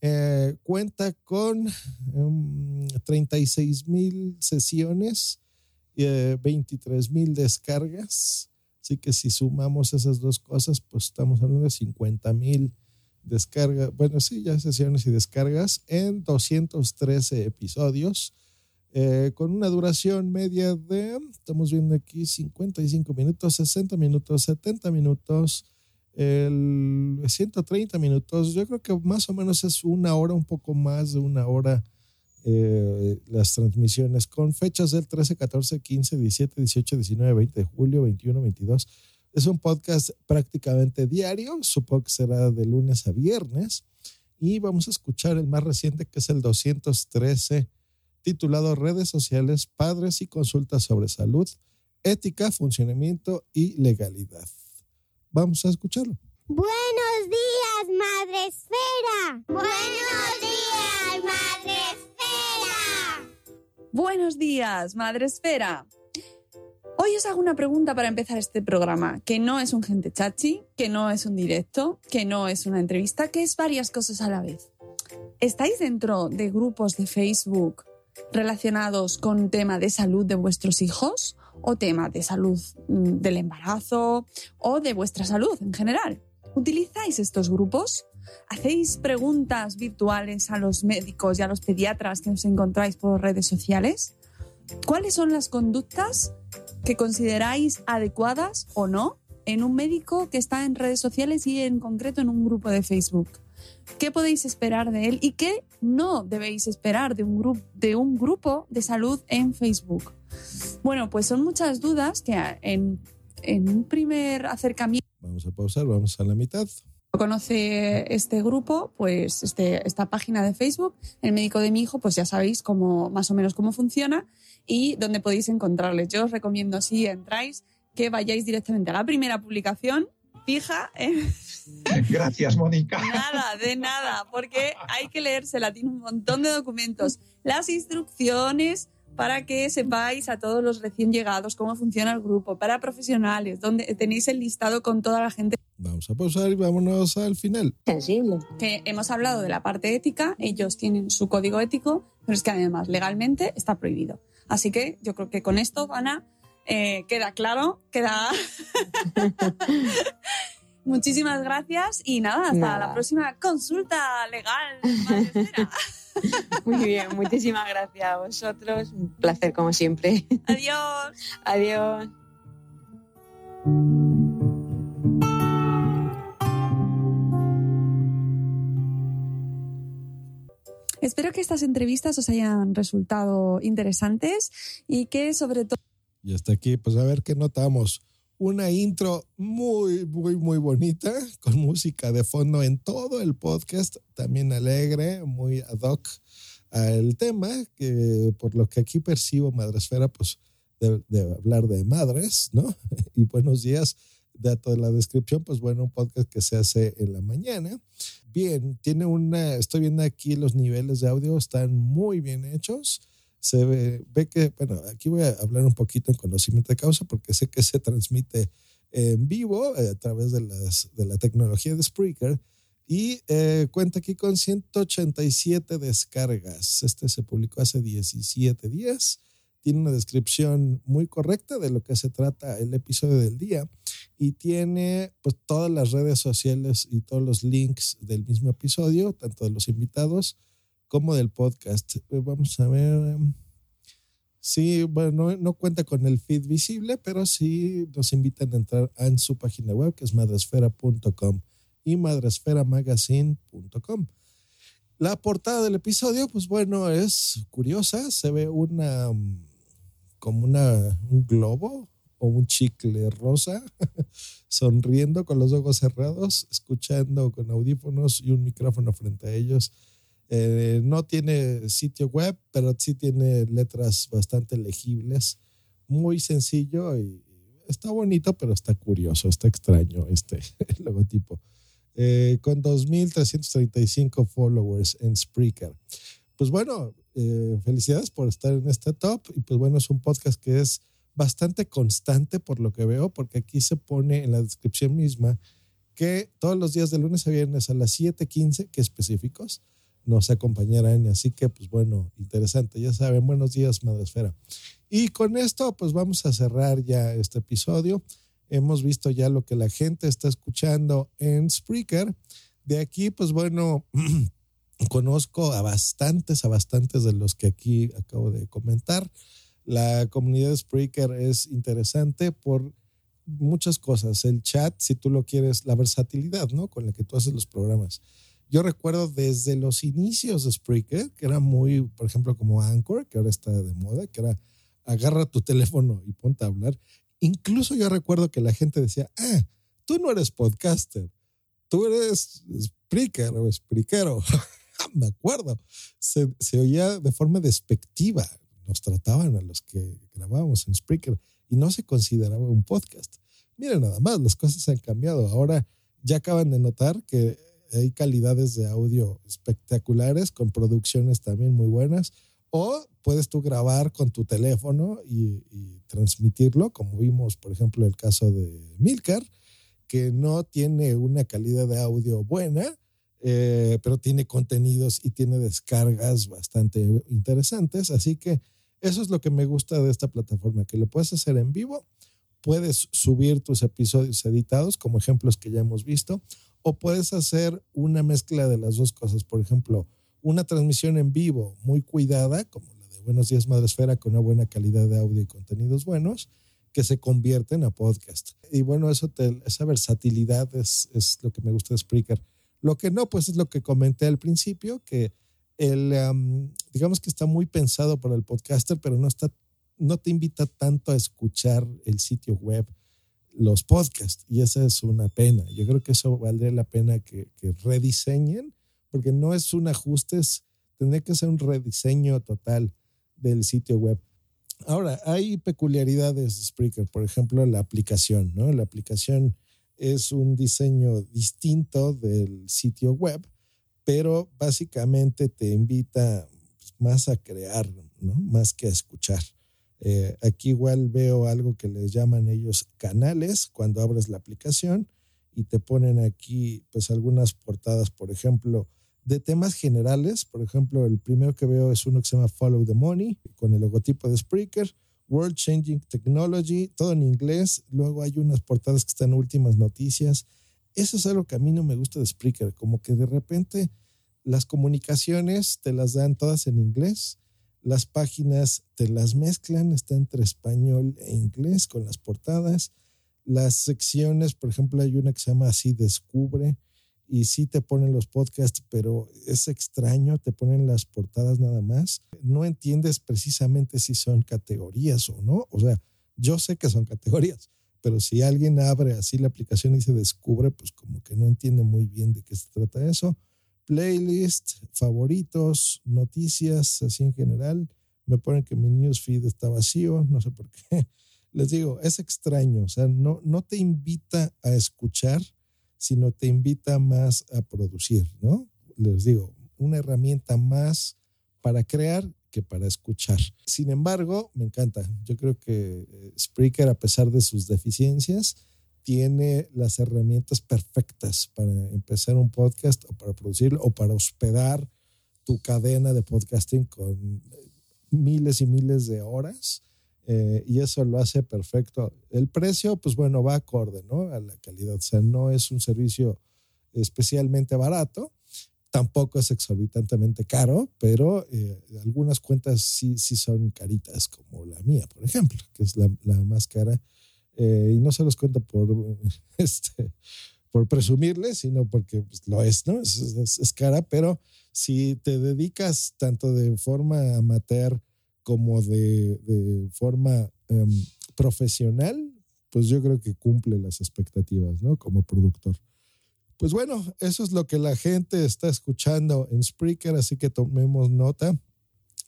Eh, cuenta con um, 36 mil sesiones, eh, 23 mil descargas. Así que si sumamos esas dos cosas, pues estamos hablando de 50 mil descargas, bueno, sí, ya sesiones y descargas en 213 episodios, eh, con una duración media de, estamos viendo aquí, 55 minutos, 60 minutos, 70 minutos, el 130 minutos. Yo creo que más o menos es una hora, un poco más de una hora eh, las transmisiones con fechas del 13, 14, 15, 17, 18, 19, 20 de julio, 21, 22. Es un podcast prácticamente diario, supongo que será de lunes a viernes. Y vamos a escuchar el más reciente, que es el 213, titulado Redes sociales, padres y consultas sobre salud, ética, funcionamiento y legalidad. Vamos a escucharlo.
Buenos días, Madre Esfera. Buenos días, Madre Esfera.
Buenos días, Madre Esfera. Hoy os hago una pregunta para empezar este programa, que no es un gente chachi, que no es un directo, que no es una entrevista, que es varias cosas a la vez. ¿Estáis dentro de grupos de Facebook relacionados con tema de salud de vuestros hijos o tema de salud mm, del embarazo o de vuestra salud en general? ¿Utilizáis estos grupos? ¿Hacéis preguntas virtuales a los médicos y a los pediatras que os encontráis por redes sociales? ¿Cuáles son las conductas que consideráis adecuadas o no en un médico que está en redes sociales y en concreto en un grupo de Facebook? ¿Qué podéis esperar de él y qué no debéis esperar de un, de un grupo de salud en Facebook? Bueno, pues son muchas dudas que en, en un primer acercamiento...
Vamos a pausar, vamos a la mitad.
Conoce este grupo, pues este, esta página de Facebook, el médico de mi hijo, pues ya sabéis cómo, más o menos cómo funciona y dónde podéis encontrarle. Yo os recomiendo, si entráis, que vayáis directamente a la primera publicación fija. ¿eh?
Gracias, Mónica.
Nada, de nada, porque hay que leérsela, tiene un montón de documentos, las instrucciones, para que sepáis a todos los recién llegados cómo funciona el grupo, para profesionales, donde tenéis el listado con toda la gente
Vamos a pausar y vámonos al final.
sensible. Que hemos hablado de la parte ética, ellos tienen su código ético, pero es que además legalmente está prohibido. Así que yo creo que con esto, Ana, eh, queda claro, queda... Muchísimas gracias y nada, hasta
Nada.
la próxima consulta legal.
Muy bien, muchísimas gracias a vosotros. Un placer como siempre.
Adiós.
Adiós.
Espero que estas entrevistas os hayan resultado interesantes y que sobre todo...
Y hasta aquí, pues a ver qué notamos. Una intro muy, muy, muy bonita, con música de fondo en todo el podcast, también alegre, muy ad hoc al tema, que por lo que aquí percibo Madresfera, pues de, de hablar de madres, ¿no? Y buenos días, dato de la descripción, pues bueno, un podcast que se hace en la mañana. Bien, tiene una, estoy viendo aquí los niveles de audio, están muy bien hechos se ve, ve que, bueno, aquí voy a hablar un poquito en conocimiento de causa porque sé que se transmite en vivo eh, a través de, las, de la tecnología de Spreaker y eh, cuenta aquí con 187 descargas. Este se publicó hace 17 días. Tiene una descripción muy correcta de lo que se trata el episodio del día y tiene pues todas las redes sociales y todos los links del mismo episodio, tanto de los invitados como del podcast. Eh, Vamos a ver. em, Sí, bueno, no, no cuenta con el feed visible, pero sí nos invitan a entrar en su página web, que es madresfera.com y madresferamagazine.com. La portada del episodio, pues bueno, es curiosa. Se ve una, mm, como una, un globo o un chicle rosa, sonriendo con los ojos cerrados, escuchando con audífonos y un micrófono frente a ellos. Eh, no tiene sitio web, pero sí tiene letras bastante legibles. Muy sencillo y está bonito, pero está curioso, está extraño este logotipo. Eh, con 2.335 followers en Spreaker. Pues bueno, eh, felicidades por estar en este top. Y pues bueno, es un podcast que es bastante constante por lo que veo, porque aquí se pone en la descripción misma que todos los días de lunes a viernes a las 7:15, que específicos, nos acompañarán. Así que, pues bueno, interesante. Ya saben, buenos días, Madresfera. Y con esto, pues vamos a cerrar ya este episodio. Hemos visto ya lo que la gente está escuchando en Spreaker. De aquí, pues bueno, conozco a bastantes, a bastantes de los que aquí acabo de comentar. La comunidad de Spreaker es interesante por muchas cosas. El chat, si tú lo quieres, la versatilidad, ¿no? Con la que tú haces los programas. Yo recuerdo desde los inicios de Spreaker, que era muy, por ejemplo, como Anchor, que ahora está de moda, que era agarra tu teléfono y ponte a hablar. Incluso yo recuerdo que la gente decía, ah, tú no eres podcaster, tú eres Spreaker o Spreakero. Me acuerdo. Se, se oía de forma despectiva. Nos trataban a los que grabábamos en Spreaker y no se consideraba un podcast. Miren, nada más, las cosas han cambiado. Ahora ya acaban de notar que hay calidades de audio espectaculares, con producciones también muy buenas. O puedes tú grabar con tu teléfono y, transmitirlo, como vimos, por ejemplo, el caso de Milcar, que no tiene una calidad de audio buena, eh, pero tiene contenidos y tiene descargas bastante interesantes. Así que eso es lo que me gusta de esta plataforma, que lo puedes hacer en vivo, puedes subir tus episodios editados, como ejemplos que ya hemos visto, o puedes hacer una mezcla de las dos cosas. Por ejemplo, una transmisión en vivo muy cuidada, como la de Buenos Días Madresfera, con una buena calidad de audio y contenidos buenos, que se convierten a podcast. Y bueno, eso te- esa versatilidad es, es lo que me gusta de Spreaker. Lo que no, pues es lo que comenté al principio, que el, digamos que está muy pensado para el podcaster, pero no, está, no te invita tanto a escuchar el sitio web, los podcasts, y esa es una pena. Yo creo que eso valdría la pena que, que rediseñen, porque no es un ajuste, es- tendría que ser un rediseño total del sitio web. Ahora, hay peculiaridades de Spreaker, por ejemplo, la aplicación, ¿no? La aplicación es un diseño distinto del sitio web, pero básicamente te invita pues, más a crear ¿no? Más que a escuchar. Eh, aquí igual veo algo que les llaman ellos canales cuando abres la aplicación y te ponen aquí pues algunas portadas, por ejemplo, de temas generales. Por ejemplo, el primero que veo es uno que se llama Follow the Money con el logotipo de Spreaker. World Changing Technology, todo en inglés. Luego hay unas portadas que están últimas noticias. Eso es algo que a mí no me gusta de Spreaker, como que de repente las comunicaciones te las dan todas en inglés, las páginas te las mezclan, está entre español e inglés con las portadas. Las secciones, por ejemplo, hay una que se llama así Descubre y sí te ponen los podcasts, pero es extraño, te ponen las portadas nada más. No entiendes precisamente si son categorías o no. O sea, yo sé que son categorías, pero si alguien abre así la aplicación y se descubre, pues como que no entiende muy bien de qué se trata eso. Playlist, favoritos, noticias, así en general. Me ponen que mi newsfeed está vacío, no sé por qué. Les digo, es extraño, o sea, no, no te invita a escuchar, sino te invita más a producir, ¿no? Les digo, una herramienta más para crear que para escuchar. Sin embargo, me encanta. Yo creo que eh, Spreaker, a pesar de sus deficiencias, tiene las herramientas perfectas para empezar un podcast o para producirlo o para hospedar tu cadena de podcasting con miles y miles de horas. eh, y eso lo hace perfecto. El precio, pues bueno, va acorde, ¿no? A la calidad. O sea, no es un servicio especialmente barato, tampoco es exorbitantemente caro, pero eh, algunas cuentas sí, sí son caritas, como la mía, por ejemplo, que es la, la más cara. Eh, y no se los cuento por, este, por presumirles, sino porque pues, lo es, ¿no? Es, es- es cara, pero si te dedicas tanto de forma amateur como de, de forma em, profesional, pues yo creo que cumple las expectativas, ¿no? Como productor. Pues bueno, eso es lo que la gente está escuchando en Spreaker, así que tomemos nota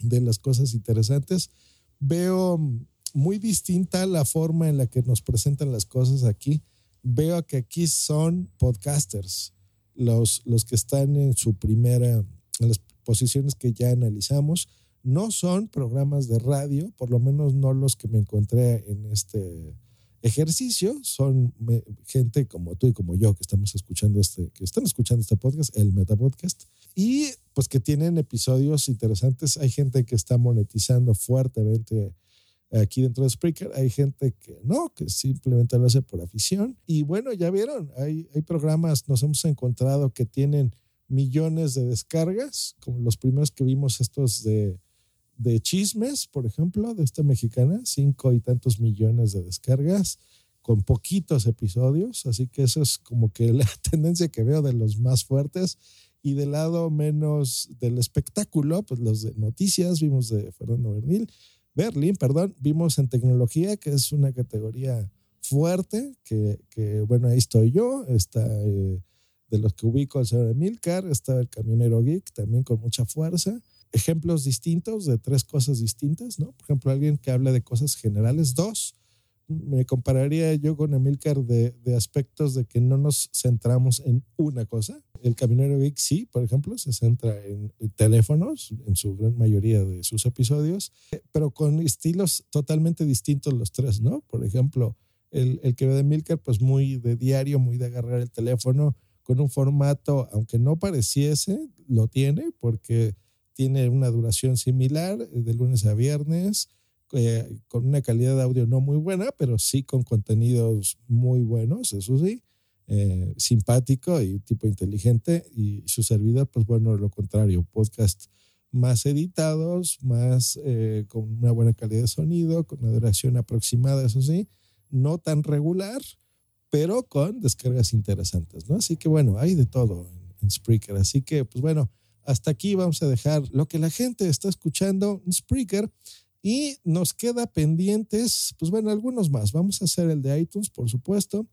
de las cosas interesantes. Veo muy distinta la forma en la que nos presentan las cosas aquí. Veo que aquí son podcasters, los, los que están en su primera, en las posiciones que ya analizamos. No son programas de radio, por lo menos no los que me encontré en este ejercicio, son me- gente como tú y como yo que estamos escuchando este, que están escuchando este podcast, el Meta Podcast, y pues que tienen episodios interesantes. Hay gente que está monetizando fuertemente aquí dentro de Spreaker, hay gente que no, que simplemente lo hace por afición. Y bueno, ya vieron, hay, hay programas, nos hemos encontrado que tienen millones de descargas, como los primeros que vimos estos de, de chismes, por ejemplo, de esta mexicana, cinco y tantos millones de descargas con poquitos episodios, así que eso es como que la tendencia que veo de los más fuertes y del lado menos del espectáculo, pues los de noticias, vimos de Fernando Bernil, Berlín, perdón, vimos en tecnología, que es una categoría fuerte, que, bueno, ahí estoy yo, está eh, de los que ubico el señor Emilcar, está el camionero geek también con mucha fuerza. Ejemplos distintos de tres cosas distintas, ¿no? Por ejemplo, alguien que habla de cosas generales. Dos, me compararía yo con Emilcar de aspectos de que no nos centramos en una cosa. El Caminero Geek sí, por ejemplo, se centra en teléfonos, en su gran mayoría de sus episodios, pero con estilos totalmente distintos los tres, ¿no? Por ejemplo, el, el que ve de Emilcar, pues muy de diario, muy de agarrar el teléfono, con un formato, aunque no pareciese, lo tiene, porque tiene una duración similar eh, de lunes a viernes, eh, con una calidad de audio no muy buena, pero sí con contenidos muy buenos, eso sí, eh, simpático y tipo inteligente. Y su servidor, pues bueno, lo contrario, podcast más editados, más eh, con una buena calidad de sonido, con una duración aproximada, eso sí, no tan regular, pero con descargas interesantes, ¿no? Así que bueno, hay de todo en, en Spreaker. Así que, pues bueno, hasta aquí vamos a dejar lo que la gente está escuchando en Spreaker. Y nos queda pendientes, pues bueno, algunos más. Vamos a hacer el de iTunes, por supuesto.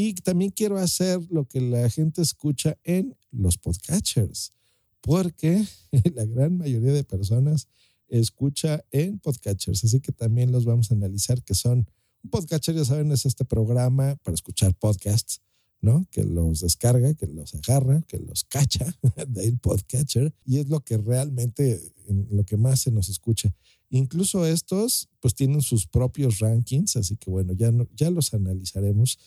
Y también quiero hacer lo que la gente escucha en los podcatchers, porque la gran mayoría de personas escucha en podcatchers. Así que también los vamos a analizar, que son un podcatcher, ya saben, es este programa para escuchar podcasts ¿no? Que los descarga, que los agarra, que los cacha del podcatcher y es lo que realmente, lo que más se nos escucha. Incluso estos, pues tienen sus propios rankings, así que bueno, ya, no, ya los analizaremos.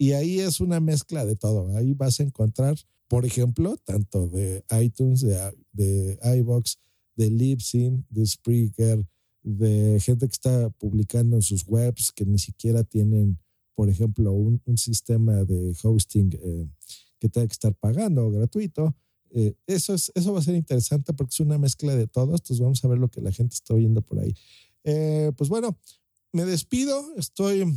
Y ahí es una mezcla de todo. Ahí vas a encontrar, por ejemplo, tanto de iTunes, de, de iBox, de Libsyn, de Spreaker, de gente que está publicando en sus webs que ni siquiera tienen, por ejemplo, un, un sistema de hosting eh, que tenga que estar pagando gratuito. Eh, eso, es, eso va a ser interesante porque es una mezcla de todo. Entonces vamos a ver lo que la gente está oyendo por ahí. Eh, pues bueno, me despido. Estoy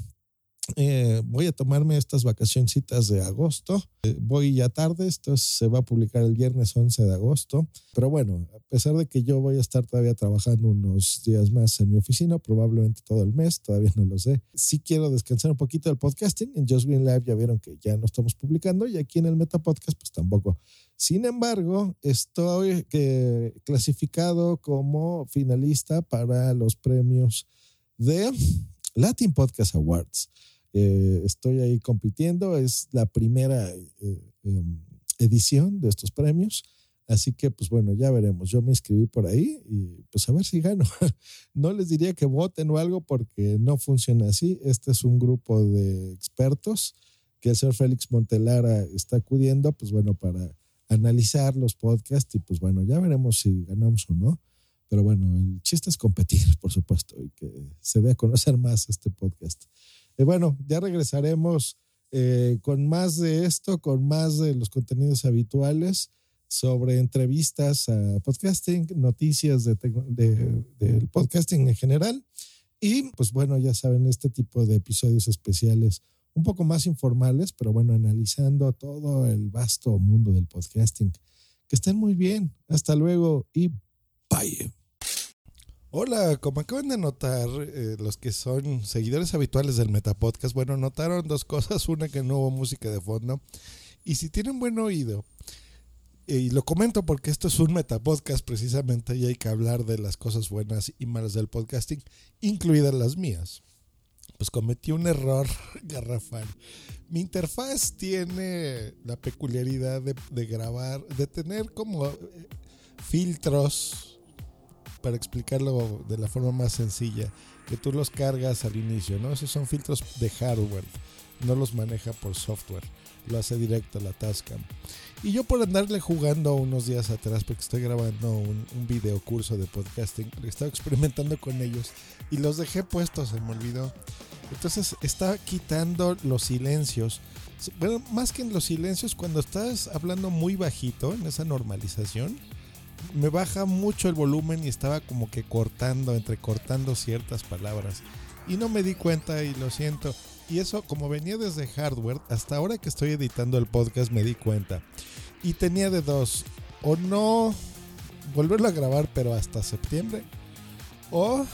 eh, voy a tomarme estas vacacioncitas de agosto. Eh, voy ya tarde, esto se va a publicar el viernes 11 de agosto. Pero bueno, a pesar de que yo voy a estar todavía trabajando unos días más en mi oficina, probablemente todo el mes, todavía no lo sé. Sí quiero descansar un poquito del podcasting. En Just Green Live ya vieron que ya no estamos publicando y aquí en el Meta Podcast pues tampoco. Sin embargo, estoy eh, clasificado como finalista para los premios de Latin Podcast Awards. Eh, estoy ahí compitiendo, es la primera eh, em, edición de estos premios. Así que, pues bueno, ya veremos. Yo me inscribí por ahí y pues a ver si gano. No les diría que voten o algo porque no funciona así. Este es un grupo de expertos que el señor Félix Montelara está acudiendo, pues bueno, para analizar los podcasts y pues bueno, ya veremos si ganamos o no. Pero bueno, el chiste es competir, por supuesto, y que se dé conocer más este podcast. Y bueno, ya regresaremos eh, con más de esto, con más de los contenidos habituales sobre entrevistas a podcasting, noticias de, del podcasting en general. Y pues bueno, ya saben, este tipo de episodios especiales un poco más informales, pero bueno, analizando todo el vasto mundo del podcasting. Que estén muy bien. Hasta luego y bye. Hola, como acaban de notar eh, los que son seguidores habituales del Metapodcast, bueno, notaron dos cosas. Una, que no hubo música de fondo. Y si tienen buen oído, y lo comento porque esto es un Metapodcast precisamente y hay que hablar de las cosas buenas y malas del podcasting, incluidas las mías. Pues cometí un error garrafal. Mi interfaz tiene la peculiaridad de, de grabar, de tener como eh, filtros para explicarlo de la forma más sencilla, que tú los cargas al inicio, ¿no? Esos son filtros de hardware, no los maneja por software, lo hace directo la Tascam. Y yo por andarle jugando unos días atrás, porque estoy grabando un, video curso de podcasting, estaba experimentando con ellos y los dejé puestos, se me olvidó. Entonces está quitando los silencios. Bueno, más que en los silencios, cuando estás hablando muy bajito en esa normalización, me baja mucho el volumen y estaba como que cortando, entrecortando ciertas palabras. Y no me di cuenta y lo siento. Y eso, como venía desde hardware, hasta ahora que estoy editando el podcast me di cuenta. Y tenía de dos. O no volverlo a grabar, pero hasta septiembre. O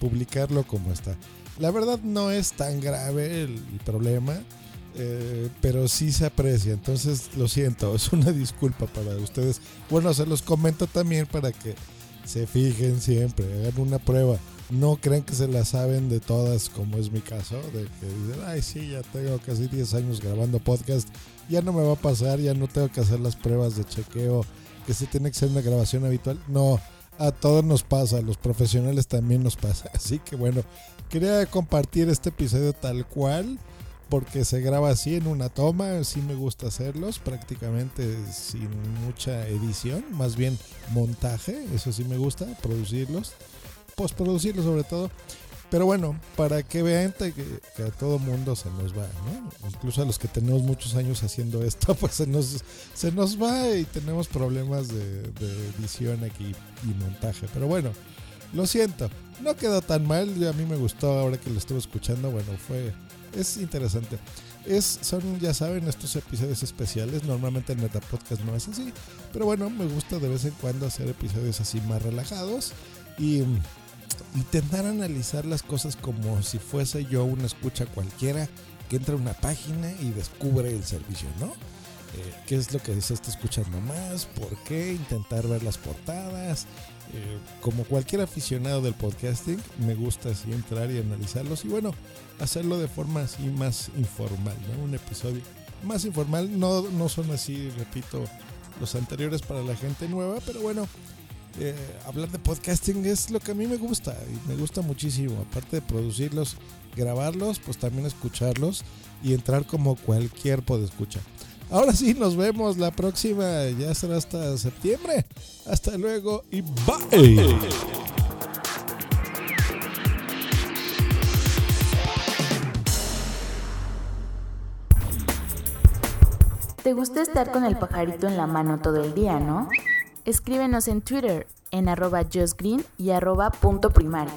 publicarlo como está. La verdad no es tan grave el, el problema. Eh, pero sí se aprecia. Entonces, lo siento, es una disculpa para ustedes. Bueno, se los comento también para que se fijen siempre, hagan una prueba. No crean que se la saben de todas, como es mi caso, de que dicen, ay, sí, ya tengo casi 10 años grabando podcast, ya no me va a pasar, ya no tengo que hacer las pruebas de chequeo, que se tiene que ser una grabación habitual. No, a todos nos pasa, a los profesionales también nos pasa. Así que bueno, quería compartir este episodio tal cual porque se graba así en una toma, sí me gusta hacerlos, prácticamente sin mucha edición, más bien montaje, eso sí me gusta, producirlos, postproducirlos sobre todo. Pero bueno, para que vean que, que a todo mundo se nos va, ¿no? Incluso a los que tenemos muchos años haciendo esto, pues se nos, se nos va y tenemos problemas de, de edición aquí y montaje. Pero bueno, lo siento, no quedó tan mal, a mí me gustó ahora que lo estuve escuchando, bueno, fue es interesante. Es, son, ya saben, estos episodios especiales. Normalmente el Metapodcast no es así. Pero bueno, me gusta de vez en cuando hacer episodios así más relajados. Y intentar analizar las cosas como si fuese yo una escucha cualquiera que entra a una página y descubre el servicio, ¿no? Eh, qué es lo que se está escuchando más, por qué, intentar ver las portadas. Eh, como cualquier aficionado del podcasting, me gusta así entrar y analizarlos y bueno, hacerlo de forma así más informal, ¿no? Un episodio más informal. No, no son así, repito, los anteriores para la gente nueva, pero bueno, eh, hablar de podcasting es lo que a mí me gusta y me gusta muchísimo. Aparte de producirlos, grabarlos, pues también escucharlos y entrar como cualquier escuchar. Ahora sí, nos vemos la próxima, ya será hasta septiembre. Hasta luego y bye.
¿Te gusta estar con el pajarito en la mano todo el día, no? Escríbenos en Twitter en arroba justgreen y arroba punto primario.